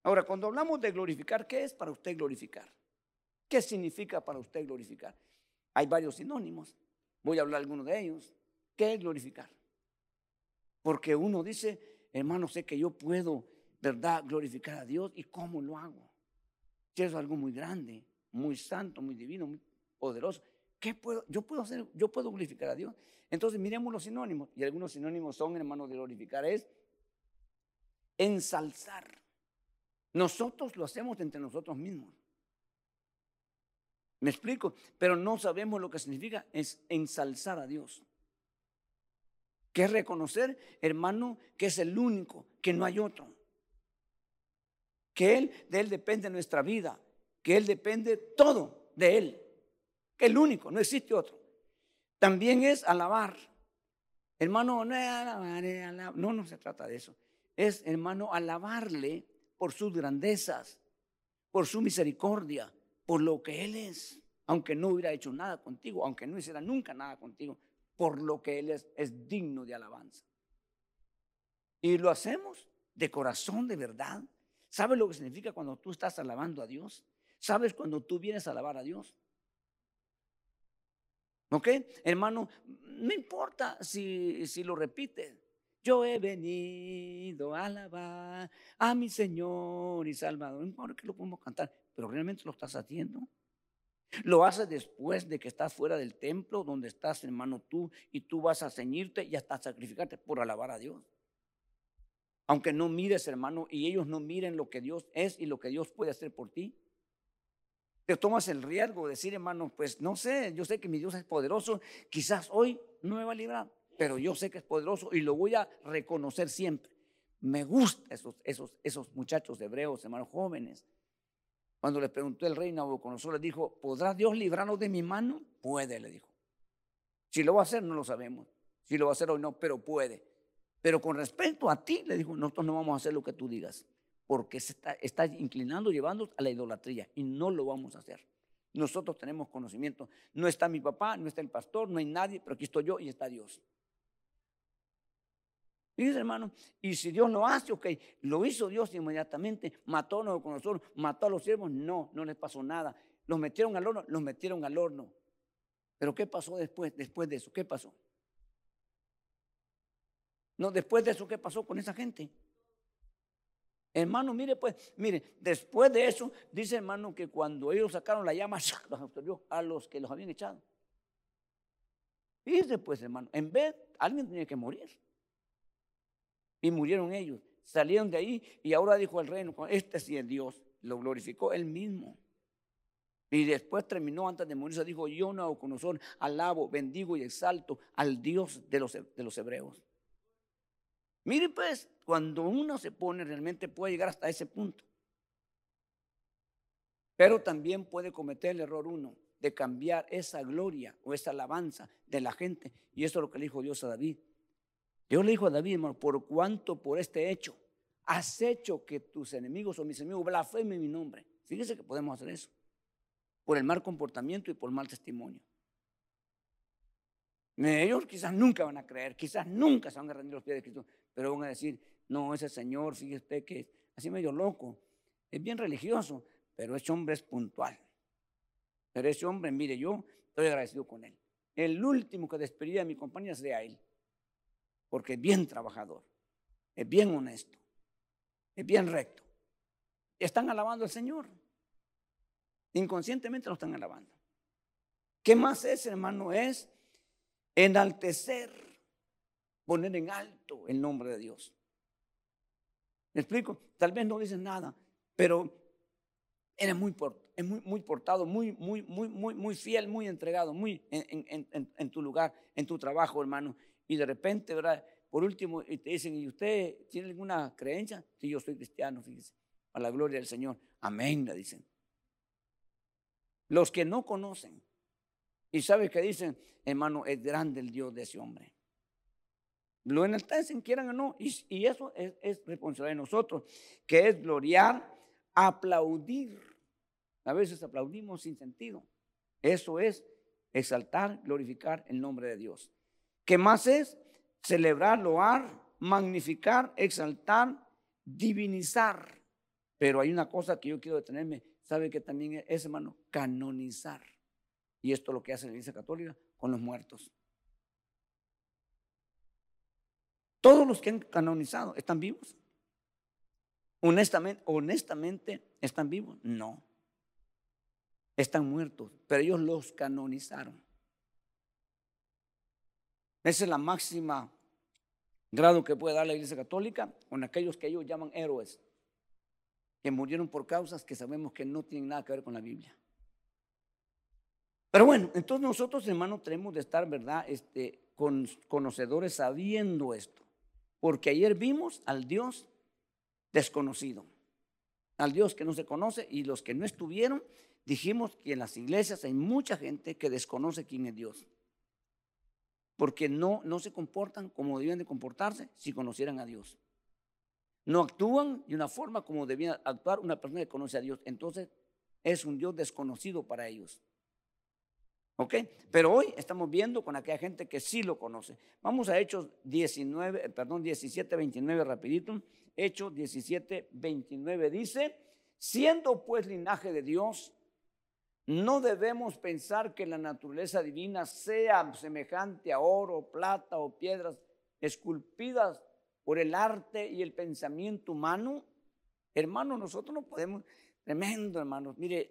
Ahora, cuando hablamos de glorificar, ¿qué es para usted glorificar? ¿Qué significa para usted glorificar? Hay varios sinónimos. Voy a hablar algunos de ellos. ¿Qué es glorificar? Porque uno dice, hermano, sé que yo puedo, ¿verdad?, glorificar a Dios. ¿Y cómo lo hago? Si es algo muy grande, muy santo, muy divino, muy poderoso. ¿Qué puedo? Yo puedo hacer, yo puedo glorificar a Dios. Entonces miremos los sinónimos. Y algunos sinónimos son, hermano, de glorificar es ensalzar. Nosotros lo hacemos entre nosotros mismos. ¿Me explico? Pero no sabemos lo que significa es ensalzar a Dios que es reconocer, hermano, que es el único, que no hay otro. Que Él, de Él depende nuestra vida, que Él depende todo de Él, que el único, no existe otro. También es alabar. Hermano, no, no, no se trata de eso. Es, hermano, alabarle por sus grandezas, por su misericordia, por lo que Él es, aunque no hubiera hecho nada contigo, aunque no hiciera nunca nada contigo por lo que Él es, es digno de alabanza. Y lo hacemos de corazón, de verdad. ¿Sabes lo que significa cuando tú estás alabando a Dios? ¿Sabes cuando tú vienes a alabar a Dios? ¿Ok? Hermano, no importa si, si lo repites. Yo he venido a alabar a mi Señor y Salvador. No importa lo podemos cantar, pero realmente lo estás haciendo. Lo haces después de que estás fuera del templo, donde estás, hermano, tú, y tú vas a ceñirte y hasta sacrificarte por alabar a Dios. Aunque no mires, hermano, y ellos no miren lo que Dios es y lo que Dios puede hacer por ti. Te tomas el riesgo de decir, hermano, pues no sé, yo sé que mi Dios es poderoso, quizás hoy no me va a librar, pero yo sé que es poderoso y lo voy a reconocer siempre. Me gustan esos, esos, esos muchachos hebreos, hermanos jóvenes, cuando le preguntó el rey Nabucodonosor, le dijo, ¿podrá Dios librarnos de mi mano? Puede, le dijo. Si lo va a hacer, no lo sabemos. Si lo va a hacer hoy, no, pero puede. Pero con respecto a ti, le dijo, nosotros no vamos a hacer lo que tú digas, porque se está, inclinando, llevando a la idolatría y no lo vamos a hacer. Nosotros tenemos conocimiento. No está mi papá, no está el pastor, no hay nadie, pero aquí estoy yo y está Dios. Fíjense, hermano, y si Dios lo hace, ok, lo hizo Dios inmediatamente, mató a nosotros, mató a los siervos, no, no les pasó nada. Los metieron al horno, los metieron al horno. Pero ¿qué pasó después, después de eso? ¿Qué pasó? No, después de eso, ¿qué pasó con esa gente? Hermano, mire pues, mire, después de eso, dice hermano que cuando ellos sacaron la llama, [LAUGHS] los absorbió a los que los habían echado. Fíjese pues, hermano, en vez, alguien tenía que morir. Y murieron ellos. Salieron de ahí y ahora dijo el reino, este sí es Dios. Lo glorificó él mismo. Y después terminó antes de morirse, dijo, yo no Nabucodonosor, alabo, bendigo y exalto al Dios de los, de los hebreos. Mire pues, cuando uno se pone realmente puede llegar hasta ese punto. Pero también puede cometer el error uno de cambiar esa gloria o esa alabanza de la gente. Y eso es lo que le dijo Dios a David. Dios le dijo a David, hermano, por cuanto por este hecho has hecho que tus enemigos o mis enemigos blasfemen mi nombre. Fíjese que podemos hacer eso. Por el mal comportamiento y por mal testimonio. Ellos quizás nunca van a creer, quizás nunca se van a rendir los pies de Cristo, pero van a decir, no, ese señor, fíjese que es así medio loco, es bien religioso, pero ese hombre es puntual. Pero ese hombre, mire, yo estoy agradecido con él. El último que despedía a mi compañía sería él, porque es bien trabajador, es bien honesto, es bien recto. Están alabando al Señor. Inconscientemente lo están alabando. ¿Qué más es, hermano? Es enaltecer, poner en alto el nombre de Dios. ¿Me explico? Tal vez no dicen nada, pero eres muy portado, muy, muy, muy, muy, muy fiel, muy entregado, muy en, tu lugar, en tu trabajo, hermano. Y de repente, ¿verdad? Por último, te dicen, ¿y usted tiene alguna creencia? Sí, yo soy cristiano, fíjese, a la gloria del Señor. Amén, le dicen. Los que no conocen y sabe que dicen, hermano, es grande el Dios de ese hombre. Lo enaltecen, quieran o no. Y, eso es, responsabilidad de nosotros, que es gloriar, aplaudir. A veces aplaudimos sin sentido. Eso es exaltar, glorificar el nombre de Dios. ¿Qué más es? Celebrar, loar, magnificar, exaltar, divinizar. Pero hay una cosa que yo quiero detenerme. ¿Sabe que también es, hermano? Canonizar. Y esto es lo que hace la Iglesia Católica con los muertos. Todos los que han canonizado están vivos. Honestamente, honestamente, ¿están vivos? No. Están muertos, pero ellos los canonizaron. Esa es la máxima grado que puede dar la Iglesia Católica con aquellos que ellos llaman héroes, que murieron por causas que sabemos que no tienen nada que ver con la Biblia. Pero bueno, entonces nosotros, hermanos, tenemos de estar, ¿verdad? Este, con, conocedores sabiendo esto. Porque ayer vimos al Dios desconocido, al Dios que no se conoce y los que no estuvieron, dijimos que en las iglesias hay mucha gente que desconoce quién es Dios. Porque no, no se comportan como debían de comportarse si conocieran a Dios. No actúan de una forma como debía actuar una persona que conoce a Dios. Entonces es un Dios desconocido para ellos. ¿Ok? Pero hoy estamos viendo con aquella gente que sí lo conoce. Vamos a Hechos 19, perdón, 17, 29 rapidito. Hechos 17, 29 dice, siendo pues linaje de Dios, no debemos pensar que la naturaleza divina sea semejante a oro, plata o piedras esculpidas por el arte y el pensamiento humano. Hermano, nosotros no podemos, tremendo hermanos, mire,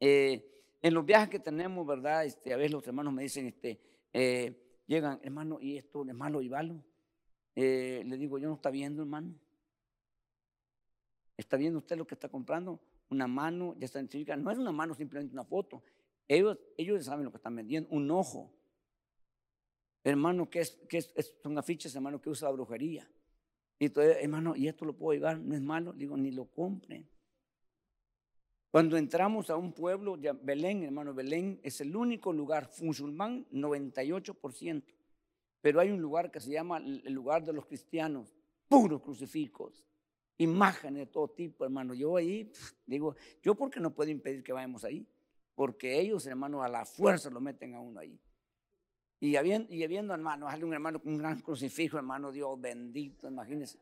eh, en los viajes que tenemos, ¿verdad? Este, a veces los hermanos me dicen, este, eh, llegan, hermano, y esto, hermano, y Eh, le digo, yo no está viendo, hermano. ¿Está viendo usted lo que está comprando? Una mano, ya está significa, no es una mano simplemente una foto. Ellos, ellos saben lo que están vendiendo, un ojo. Hermano, que es, que son afiches, hermano, que usa la brujería. Y entonces, hermano, ¿y esto lo puedo llevar? No es malo. Digo, ni lo compren. Cuando entramos a un pueblo, Belén, hermano, Belén es el único lugar musulmán, 98%. Pero hay un lugar que se llama el lugar de los cristianos, puros crucifijos. Imágenes de todo tipo, hermano. Yo ahí digo, yo porque no puedo impedir que vayamos ahí, porque ellos, hermano, a la fuerza lo meten a uno ahí. Y habiendo, hermano, un hermano con un gran crucifijo, hermano, Dios bendito, imagínense.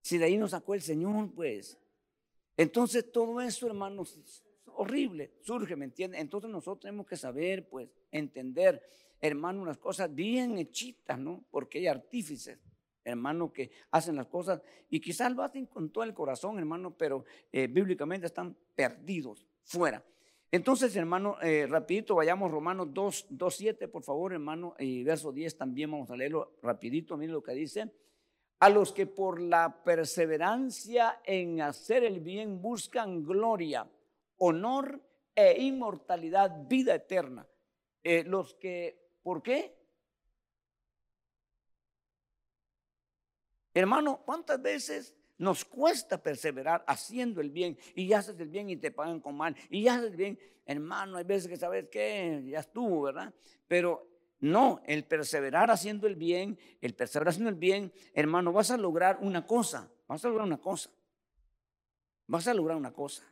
Si de ahí nos sacó el Señor, pues. Entonces todo eso, hermanos, es horrible, surge, ¿me entienden? Entonces nosotros tenemos que saber, pues, entender, hermano, unas cosas bien hechitas, ¿no? Porque hay artífices, hermano, que hacen las cosas y quizás lo hacen con todo el corazón, hermano, pero eh, bíblicamente están perdidos, fuera. Entonces, hermano, eh, rapidito, vayamos Romanos 2, 2, 7, por favor, hermano, y verso 10 también vamos a leerlo rapidito, miren lo que dice a los que por la perseverancia en hacer el bien buscan gloria, honor e inmortalidad, vida eterna. Eh, los que, ¿por qué? Hermano, ¿cuántas veces nos cuesta perseverar haciendo el bien y haces el bien y te pagan con mal y haces el bien? Hermano, hay veces que sabes que ya estuvo, ¿verdad? Pero no, el perseverar haciendo el bien, el perseverar haciendo el bien, hermano, vas a lograr una cosa, vas a lograr una cosa. Vas a lograr una cosa.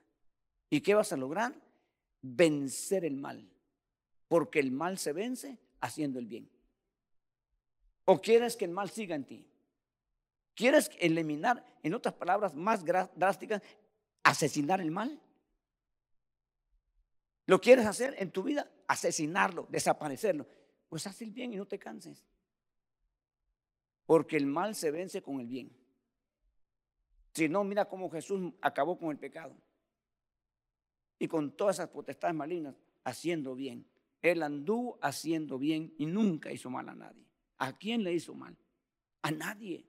¿Y qué vas a lograr? Vencer el mal. Porque el mal se vence haciendo el bien. ¿O quieres que el mal siga en ti? ¿Quieres eliminar, en otras palabras más drásticas, asesinar el mal? ¿Lo quieres hacer en tu vida? Asesinarlo, desaparecerlo pues haz el bien y no te canses. Porque el mal se vence con el bien. Si no, mira cómo Jesús acabó con el pecado. Y con todas esas potestades malignas, haciendo bien. Él anduvo haciendo bien y nunca hizo mal a nadie. ¿A quién le hizo mal? A nadie.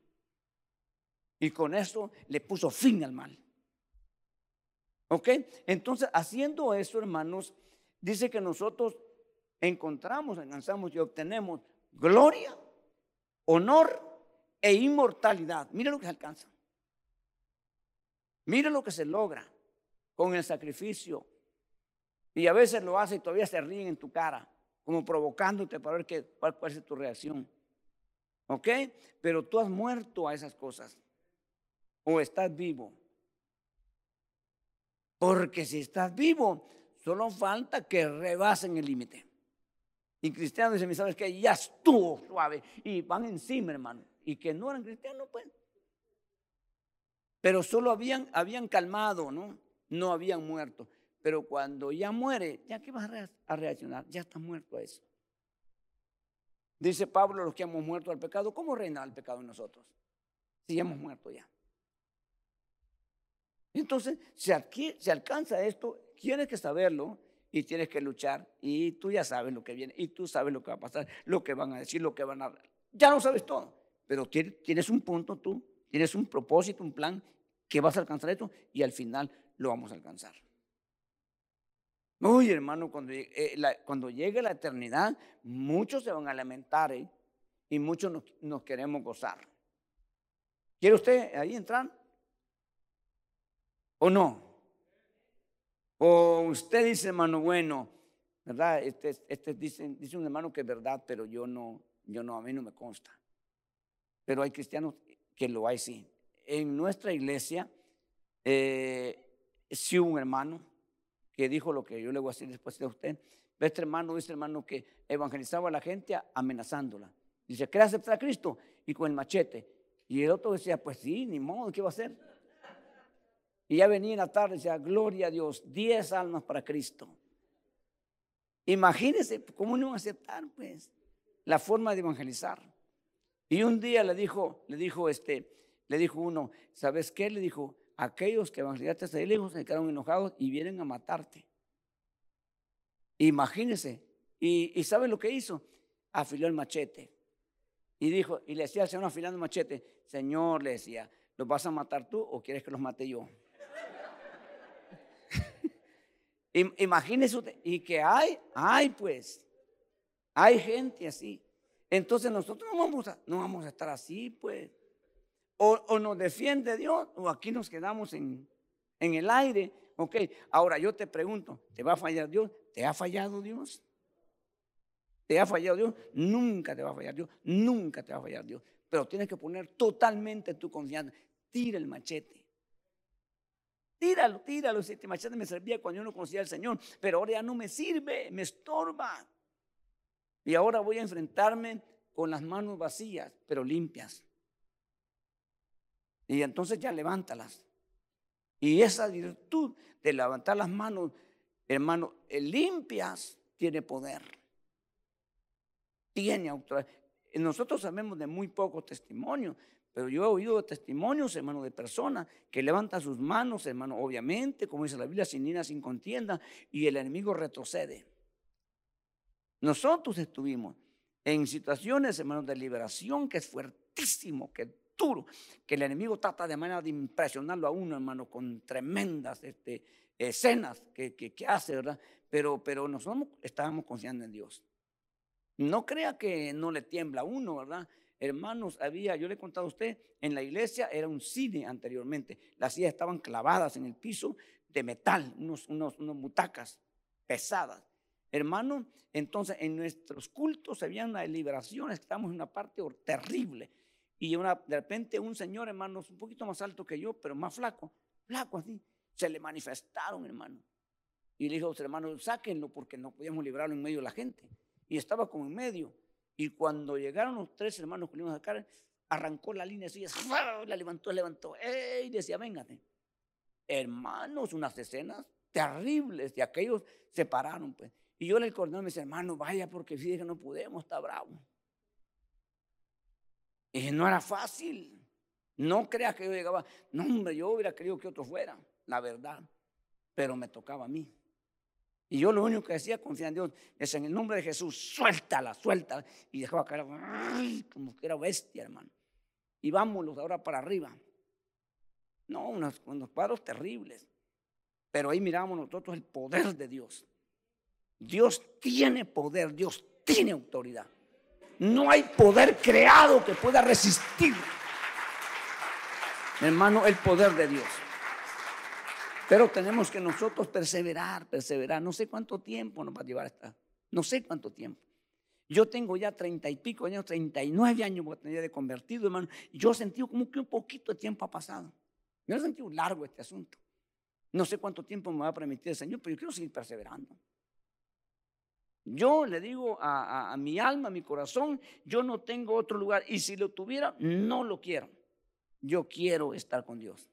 Y con eso le puso fin al mal. ¿Ok? Entonces, haciendo eso, hermanos, dice que nosotros encontramos, alcanzamos y obtenemos gloria, honor e inmortalidad. Mira lo que se alcanza. Mira lo que se logra con el sacrificio. Y a veces lo hace y todavía se ríen en tu cara, como provocándote para ver qué, cuál puede ser tu reacción. ¿Ok? Pero tú has muerto a esas cosas. O estás vivo. Porque si estás vivo, solo falta que rebasen el límite. Y cristianos dicen, ¿sabes qué? Ya estuvo suave. Y van encima, hermano. Y que no eran cristianos, pues. Pero solo habían, habían calmado, ¿no? No habían muerto. Pero cuando ya muere, ¿ya qué vas a reaccionar? Ya está muerto a eso. Dice Pablo, los que hemos muerto al pecado, ¿cómo reina el pecado en nosotros? Si hemos muerto ya. Entonces, si, se alcanza esto, tienes que saberlo y tienes que luchar y tú ya sabes lo que viene y tú sabes lo que va a pasar, lo que van a decir, lo que van a... Ya lo sabes todo, pero tienes un punto tú, tienes un propósito, un plan que vas a alcanzar esto y al final lo vamos a alcanzar. Uy, hermano, cuando, eh, cuando llegue la eternidad, muchos se van a lamentar ¿eh? y muchos nos queremos gozar. ¿Quiere usted ahí entrar? ¿O no? O usted dice, hermano, bueno, ¿verdad? Este, este dice, dice un hermano que es verdad, pero yo no, yo no, a mí no me consta. Pero hay cristianos que lo hay, sí. En nuestra iglesia, eh, sí un hermano que dijo lo que yo le voy a decir después de usted. Este hermano dice, hermano, que evangelizaba a la gente amenazándola. Dice, ¿quiere aceptar a Cristo? Y con el machete. Y el otro decía, pues sí, ni modo, ¿qué va a hacer? Y ya venía en la tarde y decía, gloria a Dios, diez almas para Cristo. Imagínense cómo no aceptar, pues, la forma de evangelizar. Y un día le dijo, le dijo este, le dijo uno, ¿sabes qué? Le dijo, aquellos que evangelizaste a lejos se quedaron enojados y vienen a matarte. Imagínense. Y, y ¿sabe lo que hizo? Afiló el machete. Y dijo, y le decía al Señor afilando el machete, Señor, le decía, ¿los vas a matar tú o quieres que los mate yo? Imagínese usted, y que hay, hay pues, hay gente así. Entonces nosotros no vamos a, no vamos a estar así, pues. O, nos defiende Dios, o aquí nos quedamos en, en el aire. Ok, ahora yo te pregunto, ¿te va a fallar Dios? ¿Te ha fallado Dios? ¿Te ha fallado Dios? Nunca te va a fallar Dios, nunca te va a fallar Dios. Pero tienes que poner totalmente tu confianza. tira el machete. Tíralo, tíralo. Este machete me servía cuando yo no conocía al Señor, pero ahora ya no me sirve, me estorba. Y ahora voy a enfrentarme con las manos vacías, pero limpias. Y entonces ya levántalas. Y esa virtud de levantar las manos, hermano, limpias, tiene poder. Tiene autoridad. Nosotros sabemos de muy pocos testimonios, pero yo he oído testimonios, hermano, de personas que levantan sus manos, hermano, obviamente, como dice la Biblia, sin ira, sin contienda, y el enemigo retrocede. Nosotros estuvimos en situaciones, hermano, de liberación que es fuertísimo, que duro, que el enemigo trata de manera de impresionarlo a uno, hermano, con tremendas este, escenas que, que, hace, ¿verdad? Pero, pero nosotros estábamos confiando en Dios. No crea que no le tiembla a uno, ¿verdad? Hermanos, había, yo le he contado a usted, en la iglesia era un cine anteriormente. Las sillas estaban clavadas en el piso de metal, unos, unos, unos butacas pesadas. Hermano, entonces en nuestros cultos había una liberación, estábamos en una parte terrible. Y de repente un señor, hermanos, un poquito más alto que yo, pero más flaco, flaco así, se le manifestaron, hermano. Y le dijo a los hermanos, sáquenlo porque no podíamos librarlo en medio de la gente. Y estaba como en medio. Y cuando llegaron los tres hermanos que a sacar, arrancó la línea así, la levantó, levantó, y decía, véngate. Hermanos, unas escenas terribles, y aquellos se pararon, pues. Y yo le coordinador me dice, hermano, vaya, porque si que no podemos, está bravo. Y no era fácil. No creas que yo llegaba. No, hombre, yo hubiera querido que otro fuera, la verdad. Pero me tocaba a mí. Y yo lo único que decía, confía en Dios, es en el nombre de Jesús, suéltala, suéltala. Y dejaba caer como que era bestia, hermano. Y vámonos ahora para arriba. No, unos, unos cuadros terribles. Pero ahí miramos nosotros el poder de Dios. Dios tiene poder, Dios tiene autoridad. No hay poder creado que pueda resistir, hermano, el poder de Dios. Pero tenemos que nosotros perseverar, perseverar. No sé cuánto tiempo nos va a llevar esta. No sé cuánto tiempo. Yo tengo ya treinta y pico años, treinta y nueve años de convertido, hermano. Yo he sentido como que un poquito de tiempo ha pasado. Yo he sentido largo este asunto. No sé cuánto tiempo me va a permitir el Señor, pero yo quiero seguir perseverando. Yo le digo a, mi alma, a mi corazón, yo no tengo otro lugar y si lo tuviera, no lo quiero. Yo quiero estar con Dios.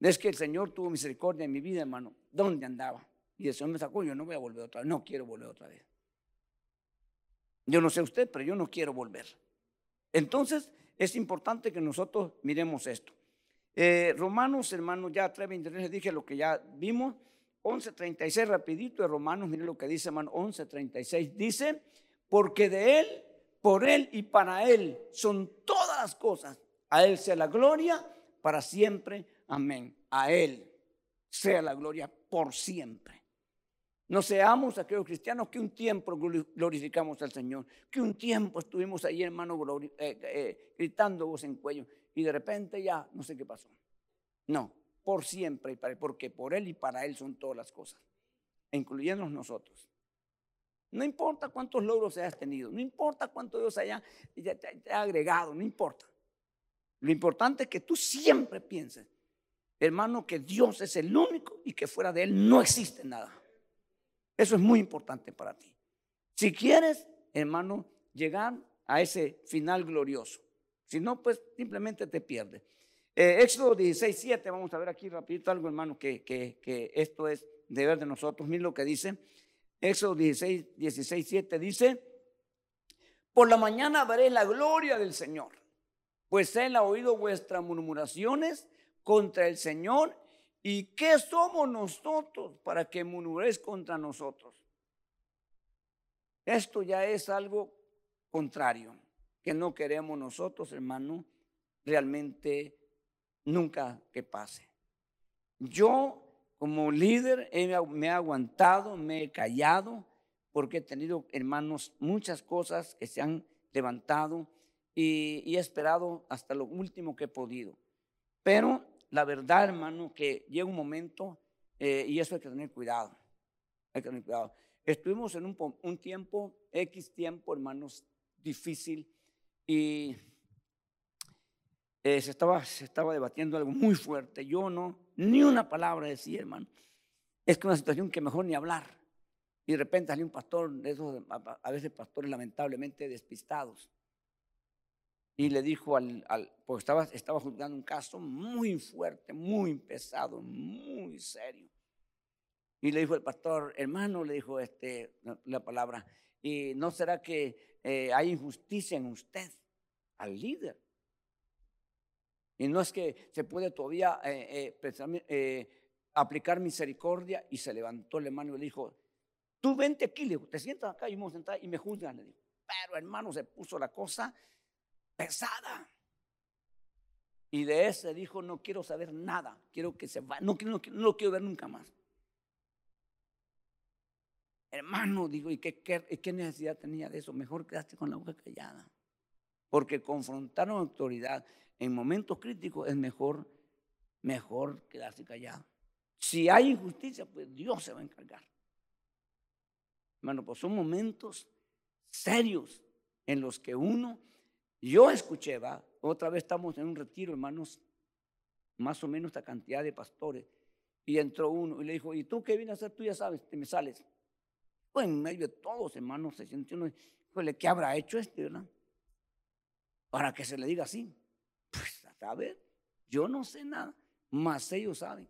Es que el Señor tuvo misericordia en mi vida, hermano. ¿Dónde andaba? Y el Señor me sacó, yo no voy a volver otra vez, no quiero volver otra vez. Yo no sé usted, pero yo no quiero volver. Entonces, es importante que nosotros miremos esto. Eh, Romanos, hermano, ya 3.23 dije lo que ya vimos. 11.36, rapidito de Romanos, miren lo que dice, hermano, 11.36. Dice, porque de Él, por Él y para Él son todas las cosas. A Él sea la gloria para siempre. Amén. A Él sea la gloria por siempre. No seamos aquellos cristianos que un tiempo glorificamos al Señor, que un tiempo estuvimos ahí, hermano, eh, eh, gritando voz en cuello, y de repente ya no sé qué pasó. No, por siempre, porque por Él y para Él son todas las cosas, incluyendo nosotros. No importa cuántos logros hayas tenido, no importa cuánto Dios haya te, ha agregado, no importa. Lo importante es que tú siempre pienses, hermano, que Dios es el único y que fuera de Él no existe nada. Eso es muy importante para ti. Si quieres, hermano, llegar a ese final glorioso. Si no, pues simplemente te pierdes. Eh, Éxodo 16, 7, vamos a ver aquí rapidito algo, hermano, que, que, esto es deber de nosotros. Miren lo que dice. Éxodo 16, 16, 7 dice, por la mañana veré la gloria del Señor, pues Él ha oído vuestras murmuraciones contra el Señor. ¿Y qué somos nosotros para que murmuréis contra nosotros? Esto ya es algo contrario, que no queremos nosotros, hermano, realmente nunca que pase. Yo como líder me he aguantado, me he callado, porque he tenido, hermanos, muchas cosas que se han levantado y, he esperado hasta lo último que he podido. Pero la verdad, hermano, que llega un momento eh, y eso hay que tener cuidado. Hay que tener cuidado. Estuvimos en un, tiempo, X tiempo, hermanos, difícil y eh, se, estaba, se estaba debatiendo algo muy fuerte. Yo no, ni una palabra decía, hermano. Es que una situación que mejor ni hablar. Y de repente salió un pastor, de esos, a veces pastores lamentablemente despistados. Y le dijo al, al porque estaba, estaba juzgando un caso muy fuerte, muy pesado, muy serio. Y le dijo el pastor, hermano, le dijo este, la palabra, ¿y no será que eh, hay injusticia en usted, al líder? Y no es que se puede todavía eh, eh, aplicar misericordia. Y se levantó el hermano y le dijo, tú vente aquí, le dijo, te sientas acá y vamos a sentar y me juzgan, le dijo. Pero hermano, se puso la cosa pesada. Y de ese dijo, no quiero saber nada, quiero que se va, no, no, no lo quiero ver nunca más. Hermano, digo, ¿y qué, qué, necesidad tenía de eso? Mejor quedaste con la boca callada. Porque confrontar a una autoridad en momentos críticos es mejor, mejor quedarse callado. Si hay injusticia, pues Dios se va a encargar. Hermano, pues son momentos serios en los que uno, yo escuché, va, otra vez estamos en un retiro, hermanos, más o menos esta cantidad de pastores, y entró uno y le dijo, ¿y tú qué vienes a hacer? Tú ya sabes, te me sales en medio de todos, hermanos, se siente uno, ¿qué habrá hecho este, verdad? Para que se le diga así. Pues, a ver, yo no sé nada, más ellos saben,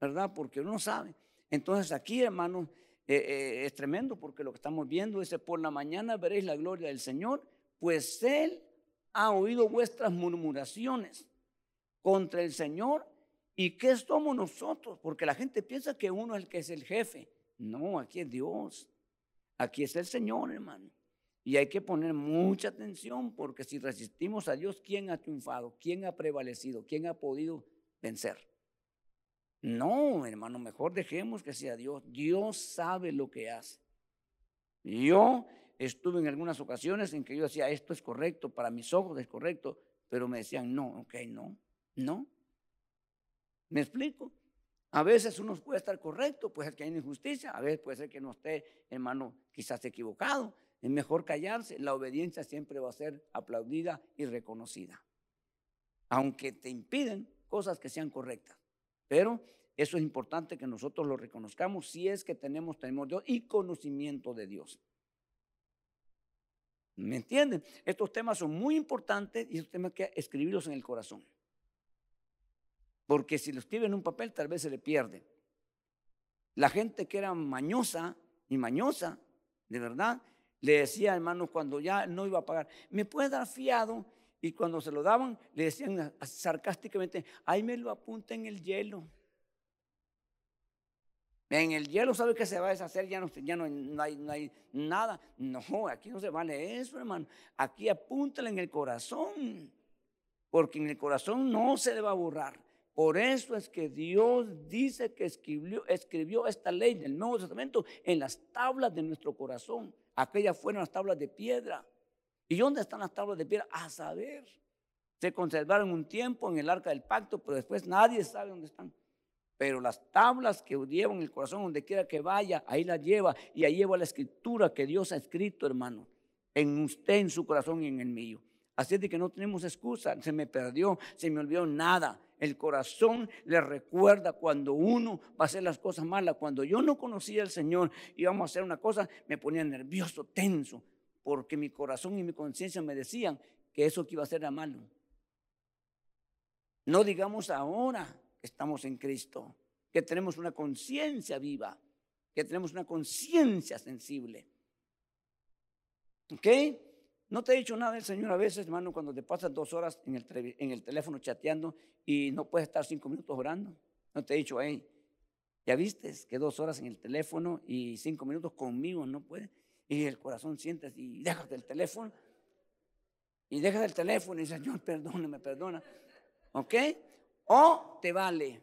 ¿verdad? Porque uno sabe. Entonces aquí, hermanos, eh, eh, es tremendo porque lo que estamos viendo es por la mañana veréis la gloria del Señor, pues Él ha oído vuestras murmuraciones contra el Señor. ¿Y qué somos nosotros? Porque la gente piensa que uno es el que es el jefe. No, aquí es Dios. Aquí es el Señor, hermano. Y hay que poner mucha atención porque si resistimos a Dios, ¿quién ha triunfado? ¿Quién ha prevalecido? ¿Quién ha podido vencer? No, hermano, mejor dejemos que sea Dios. Dios sabe lo que hace. Yo estuve en algunas ocasiones en que yo decía, esto es correcto, para mis ojos es correcto, pero me decían, no, ok, no, no. ¿Me explico? A veces uno puede estar correcto, puede ser que hay injusticia, a veces puede ser que no esté, hermano, quizás equivocado. Es mejor callarse. La obediencia siempre va a ser aplaudida y reconocida. Aunque te impiden cosas que sean correctas. Pero eso es importante que nosotros lo reconozcamos si es que tenemos temor de Dios y conocimiento de Dios. ¿Me entienden? Estos temas son muy importantes y estos temas hay que escribirlos en el corazón. Porque si lo escribe en un papel, tal vez se le pierde. La gente que era mañosa y mañosa, de verdad, le decía, hermano, cuando ya no iba a pagar, ¿me puede dar fiado? Y cuando se lo daban, le decían sarcásticamente, ahí me lo apunta en el hielo. En el hielo, ¿sabe qué se va a deshacer? Ya no, ya no, hay, no, hay, nada. No, aquí no se vale eso, hermano. Aquí apúntale en el corazón. Porque en el corazón no se le va a borrar. Por eso es que Dios dice que escribió, escribió esta ley del Nuevo Testamento en las tablas de nuestro corazón. Aquellas fueron las tablas de piedra. ¿Y dónde están las tablas de piedra? A saber. Se conservaron un tiempo en el arca del pacto, pero después nadie sabe dónde están. Pero las tablas que llevan en el corazón, donde quiera que vaya, ahí las lleva. Y ahí lleva la escritura que Dios ha escrito, hermano. En usted, en su corazón y en el mío. Así es de que no tenemos excusa. Se me perdió, se me olvidó nada. El corazón le recuerda cuando uno va a hacer las cosas malas. Cuando yo no conocía al Señor y íbamos a hacer una cosa, me ponía nervioso, tenso, porque mi corazón y mi conciencia me decían que eso que iba a hacer era malo. No digamos ahora estamos en Cristo, que tenemos una conciencia viva, que tenemos una conciencia sensible. ¿Ok? No te he dicho nada el Señor a veces, hermano, cuando te pasas dos horas en el, teléfono chateando y no puedes estar cinco minutos orando. No te he dicho, hey, ya viste que dos horas en el teléfono y cinco minutos conmigo no puede. Y el corazón sientes y dejas el teléfono. Y dejas el teléfono y Señor, perdóname, perdona. ¿Ok? O te vale.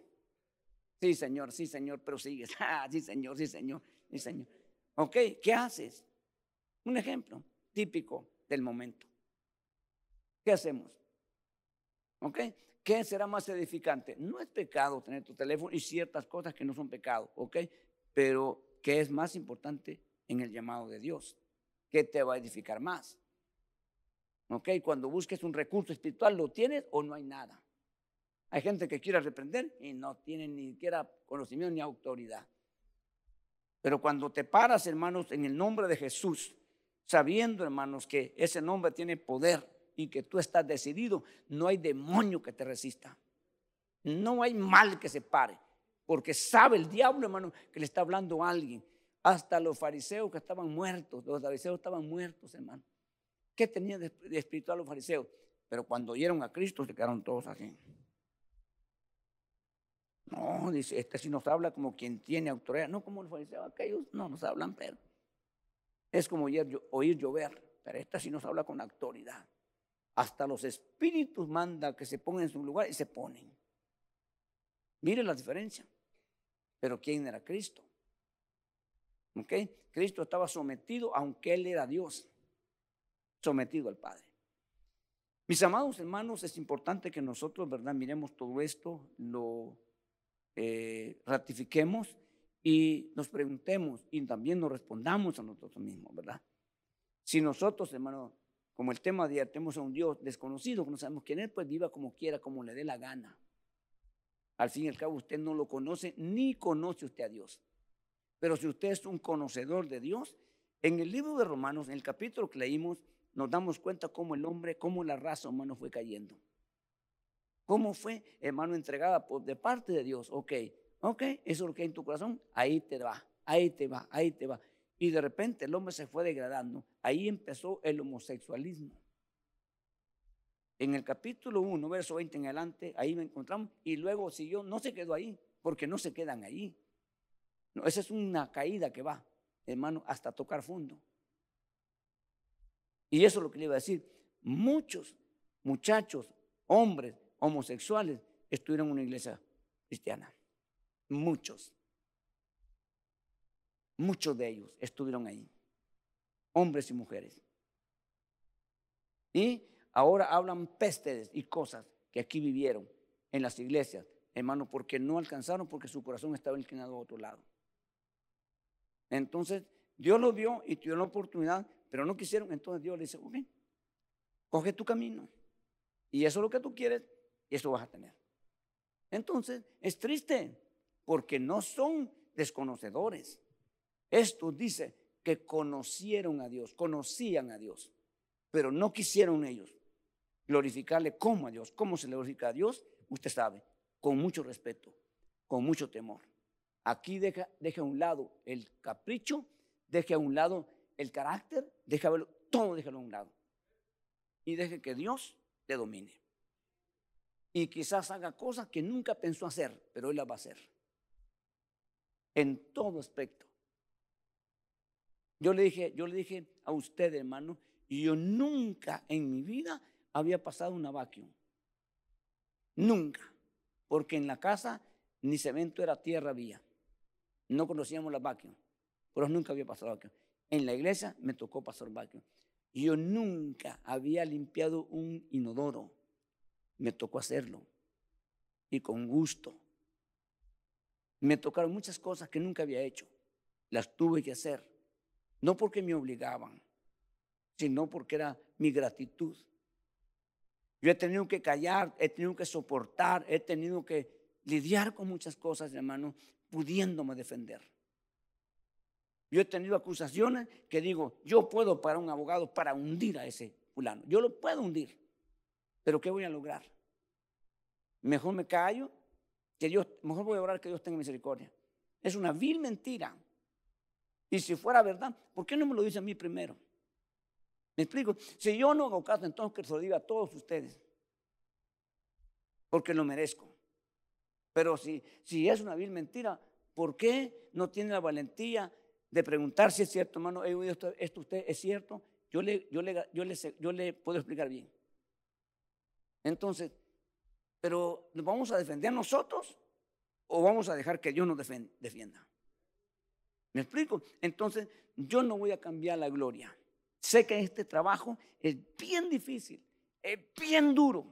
Sí, Señor, sí, Señor, pero sigues. [LAUGHS] Ah, sí, Señor, sí, Señor, sí, Señor. ¿Ok? ¿Qué haces? Un ejemplo típico del momento. ¿Qué hacemos? ¿Ok? ¿Qué será más edificante? No es pecado tener tu teléfono y ciertas cosas que no son pecado, ¿ok? Pero ¿qué es más importante en el llamado de Dios? ¿Qué te va a edificar más? ¿Ok? Cuando busques un recurso espiritual, ¿lo tienes o no hay nada? Hay gente que quiere reprender y no tiene ni siquiera conocimiento ni autoridad. Pero cuando te paras, hermanos, en el nombre de Jesús, sabiendo, hermanos, que ese nombre tiene poder y que tú estás decidido, no hay demonio que te resista. No hay mal que se pare, porque sabe el diablo, hermano, que le está hablando a alguien. Hasta los fariseos que estaban muertos, los fariseos estaban muertos, hermano. ¿Qué tenían de, espiritual los fariseos? Pero cuando oyeron a Cristo se quedaron todos así. No, dice, este sí nos habla como quien tiene autoridad, no como los fariseos, aquellos no nos hablan, pero es como oír, llover, pero esta sí nos habla con autoridad. Hasta los espíritus manda que se pongan en su lugar y se ponen. Mire la diferencia. Pero ¿quién era Cristo? ¿Ok? Cristo estaba sometido, aunque Él era Dios, sometido al Padre. Mis amados hermanos, es importante que nosotros, ¿verdad? Miremos todo esto, lo eh, ratifiquemos y nos preguntemos y también nos respondamos a nosotros mismos, ¿verdad? Si nosotros, hermano, como el tema de tenemos a un Dios desconocido, que no sabemos quién es, pues viva como quiera, como le dé la gana. Al fin y al cabo, usted no lo conoce ni conoce usted a Dios. Pero si usted es un conocedor de Dios, en el libro de Romanos, en el capítulo que leímos, nos damos cuenta cómo el hombre, cómo la raza humana fue cayendo. ¿Cómo fue, hermano, entregada por, de parte de Dios? Ok, ok, eso es lo que hay en tu corazón, ahí te va, ahí te va, ahí te va. Y de repente el hombre se fue degradando. Ahí empezó el homosexualismo. En el capítulo 1, verso 20 en adelante, ahí me encontramos. Y luego siguió, no se quedó ahí, porque no se quedan ahí. Esa es una caída que va, hermano, hasta tocar fondo. Y eso es lo que le iba a decir. Muchos muchachos, hombres, homosexuales estuvieron en una iglesia cristiana. Muchos. Muchos de ellos estuvieron ahí. Hombres y mujeres. Y ahora hablan pestes y cosas que aquí vivieron en las iglesias, hermano, porque no alcanzaron, porque su corazón estaba inclinado a otro lado. Entonces, Dios lo vio y dio la oportunidad, pero no quisieron. Entonces Dios le dice, ok, coge tu camino. Y eso es lo que tú quieres, eso vas a tener. Entonces, es triste porque no son desconocedores. Esto dice que conocieron a Dios, conocían a Dios, pero no quisieron ellos glorificarle como a Dios. ¿Cómo se glorifica a Dios? Usted sabe, con mucho respeto, con mucho temor. Aquí deja, deja a un lado el capricho, deje a un lado el carácter, deja todo déjalo a un lado. Y deje que Dios te domine y quizás haga cosas que nunca pensó hacer, pero Él las va a hacer. En todo aspecto. Yo le dije, yo le dije a usted, hermano, yo nunca en mi vida había pasado una vacuum. Nunca. Porque en la casa ni cemento era tierra había. No conocíamos la vacuum. Pero nunca había pasado vacuum. En la iglesia me tocó pasar vacuum. Yo nunca había limpiado un inodoro me tocó hacerlo. Y con gusto. Me tocaron muchas cosas que nunca había hecho. Las tuve que hacer. No porque me obligaban, sino porque era mi gratitud. Yo he tenido que callar, he tenido que soportar, he tenido que lidiar con muchas cosas, hermano, pudiéndome defender. Yo he tenido acusaciones que digo, yo puedo para un abogado para hundir a ese fulano. Yo lo puedo hundir. Pero ¿qué voy a lograr? Mejor me callo, que Dios, mejor voy a orar que Dios tenga misericordia. Es una vil mentira. Y si fuera verdad, ¿por qué no me lo dice a mí primero? ¿Me explico? Si yo no hago caso, entonces que se lo diga a todos ustedes. Porque lo merezco. Pero si, si es una vil mentira, ¿por qué no tiene la valentía de preguntar si es cierto, hermano? Esto, usted es cierto. Yo le, yo, le, yo, le, yo le puedo explicar bien. Entonces, pero ¿nos vamos a defender nosotros o vamos a dejar que Dios nos defienda? ¿Me explico? Entonces, yo no voy a cambiar la gloria. Sé que este trabajo es bien difícil, es bien duro.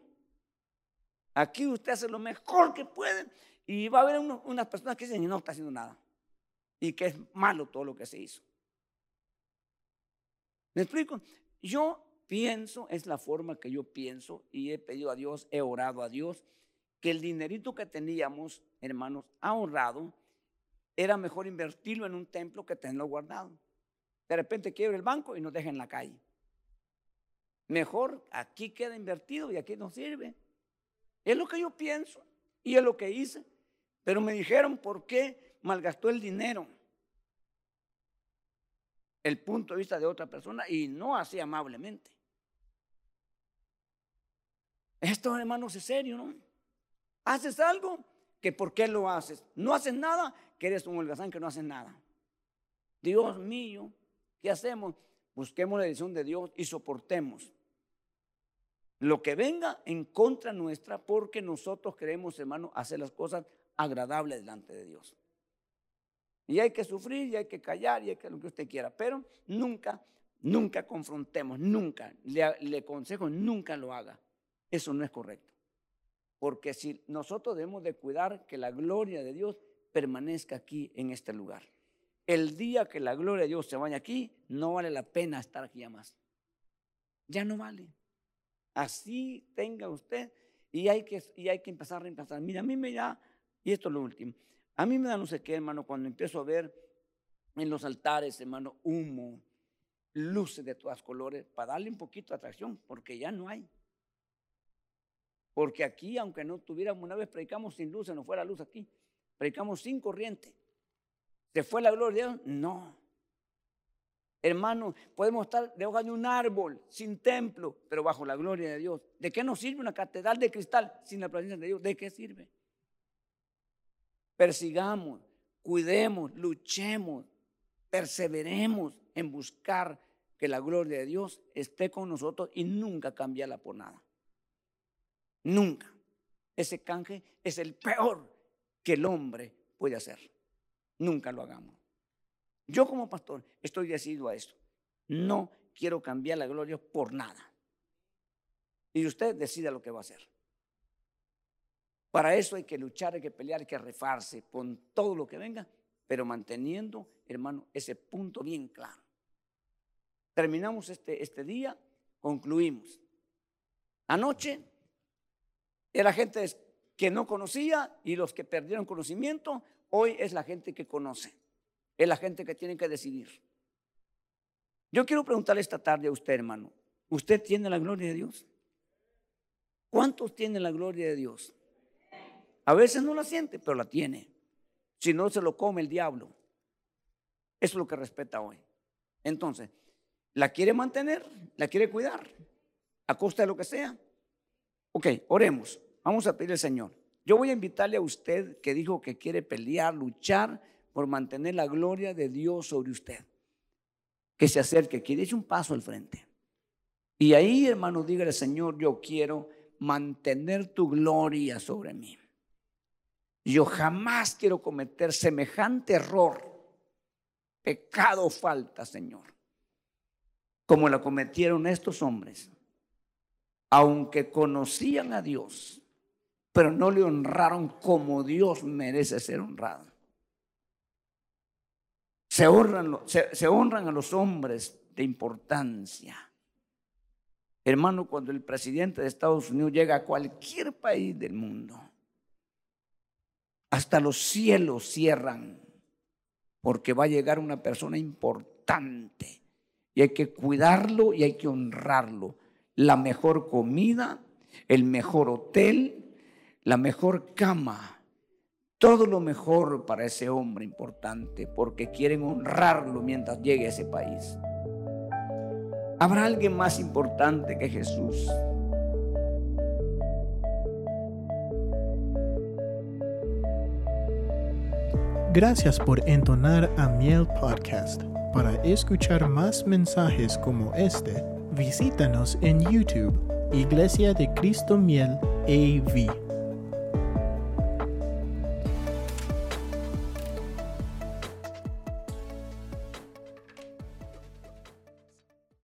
Aquí usted hace lo mejor que puede y va a haber unas personas que dicen, no está haciendo nada y que es malo todo lo que se hizo. ¿Me explico? Yo pienso, es la forma que yo pienso y he pedido a Dios, he orado a Dios, que el dinerito que teníamos, hermanos, ahorrado, era mejor invertirlo en un templo que tenerlo guardado. De repente quiebra el banco y nos deja en la calle. Mejor aquí queda invertido y aquí nos sirve. Es lo que yo pienso y es lo que hice. Pero me dijeron por qué malgastó el dinero. El punto de vista de otra persona y no así amablemente. Esto, hermanos, es serio, ¿no? Haces algo que por qué lo haces. No haces nada, que eres un holgazán que no haces nada. Dios mío, ¿qué hacemos? Busquemos la dirección de Dios y soportemos lo que venga en contra nuestra porque nosotros queremos, hermano, hacer las cosas agradables delante de Dios. Y hay que sufrir y hay que callar y hay que lo que usted quiera, pero nunca, nunca confrontemos, nunca, le, le aconsejo, nunca lo haga. Eso no es correcto. Porque si nosotros debemos de cuidar que la gloria de Dios permanezca aquí en este lugar. El día que la gloria de Dios se vaya aquí, no vale la pena estar aquí ya más. Ya no vale. Así tenga usted y hay que, y hay que empezar a reemplazar. Mira, a mí me da, y esto es lo último, a mí me da no sé qué, hermano, cuando empiezo a ver en los altares, hermano, humo, luces de todas colores, para darle un poquito de atracción, porque ya no hay. Porque aquí, aunque no tuviéramos una vez, predicamos sin luz, no fuera luz aquí, predicamos sin corriente. ¿Se fue la gloria de Dios? No. Hermano, podemos estar debajo de un árbol, sin templo, pero bajo la gloria de Dios. ¿De qué nos sirve una catedral de cristal sin la presencia de Dios? ¿De qué sirve? Persigamos, cuidemos, luchemos, perseveremos en buscar que la gloria de Dios esté con nosotros y nunca cambiarla por nada. Nunca. Ese canje es el peor que el hombre puede hacer. Nunca lo hagamos. Yo como pastor estoy decidido a esto. No quiero cambiar la gloria por nada. Y usted decida lo que va a hacer. Para eso hay que luchar, hay que pelear, hay que refarse con todo lo que venga, pero manteniendo, hermano, ese punto bien claro. Terminamos este, este día, concluimos. Anoche era gente que no conocía y los que perdieron conocimiento, hoy es la gente que conoce. Es la gente que tiene que decidir. Yo quiero preguntarle esta tarde a usted, hermano. ¿Usted tiene la gloria de Dios? ¿Cuántos tienen la gloria de Dios? A veces no la siente, pero la tiene. Si no, se lo come el diablo. Eso es lo que respeta hoy. Entonces, ¿la quiere mantener? ¿La quiere cuidar? ¿A costa de lo que sea? Ok, oremos. Vamos a pedirle al Señor. Yo voy a invitarle a usted que dijo que quiere pelear, luchar por mantener la gloria de Dios sobre usted. Que se acerque, que dé un paso al frente. Y ahí, hermano, dígale, Señor, yo quiero mantener tu gloria sobre mí. Yo jamás quiero cometer semejante error, pecado o falta, Señor, como la cometieron estos hombres, aunque conocían a Dios, pero no le honraron como Dios merece ser honrado. Se honran, a los hombres de importancia. Hermano, cuando el presidente de Estados Unidos llega a cualquier país del mundo, hasta los cielos cierran, porque va a llegar una persona importante y hay que cuidarlo y hay que honrarlo. La mejor comida, el mejor hotel, la mejor cama todo lo mejor para ese hombre importante porque quieren honrarlo mientras llegue a ese país. ¿Habrá alguien más importante que Jesús? Gracias por entonar a Miel Podcast. Para escuchar más mensajes como este, visítanos en YouTube, Iglesia de Cristo Miel AV.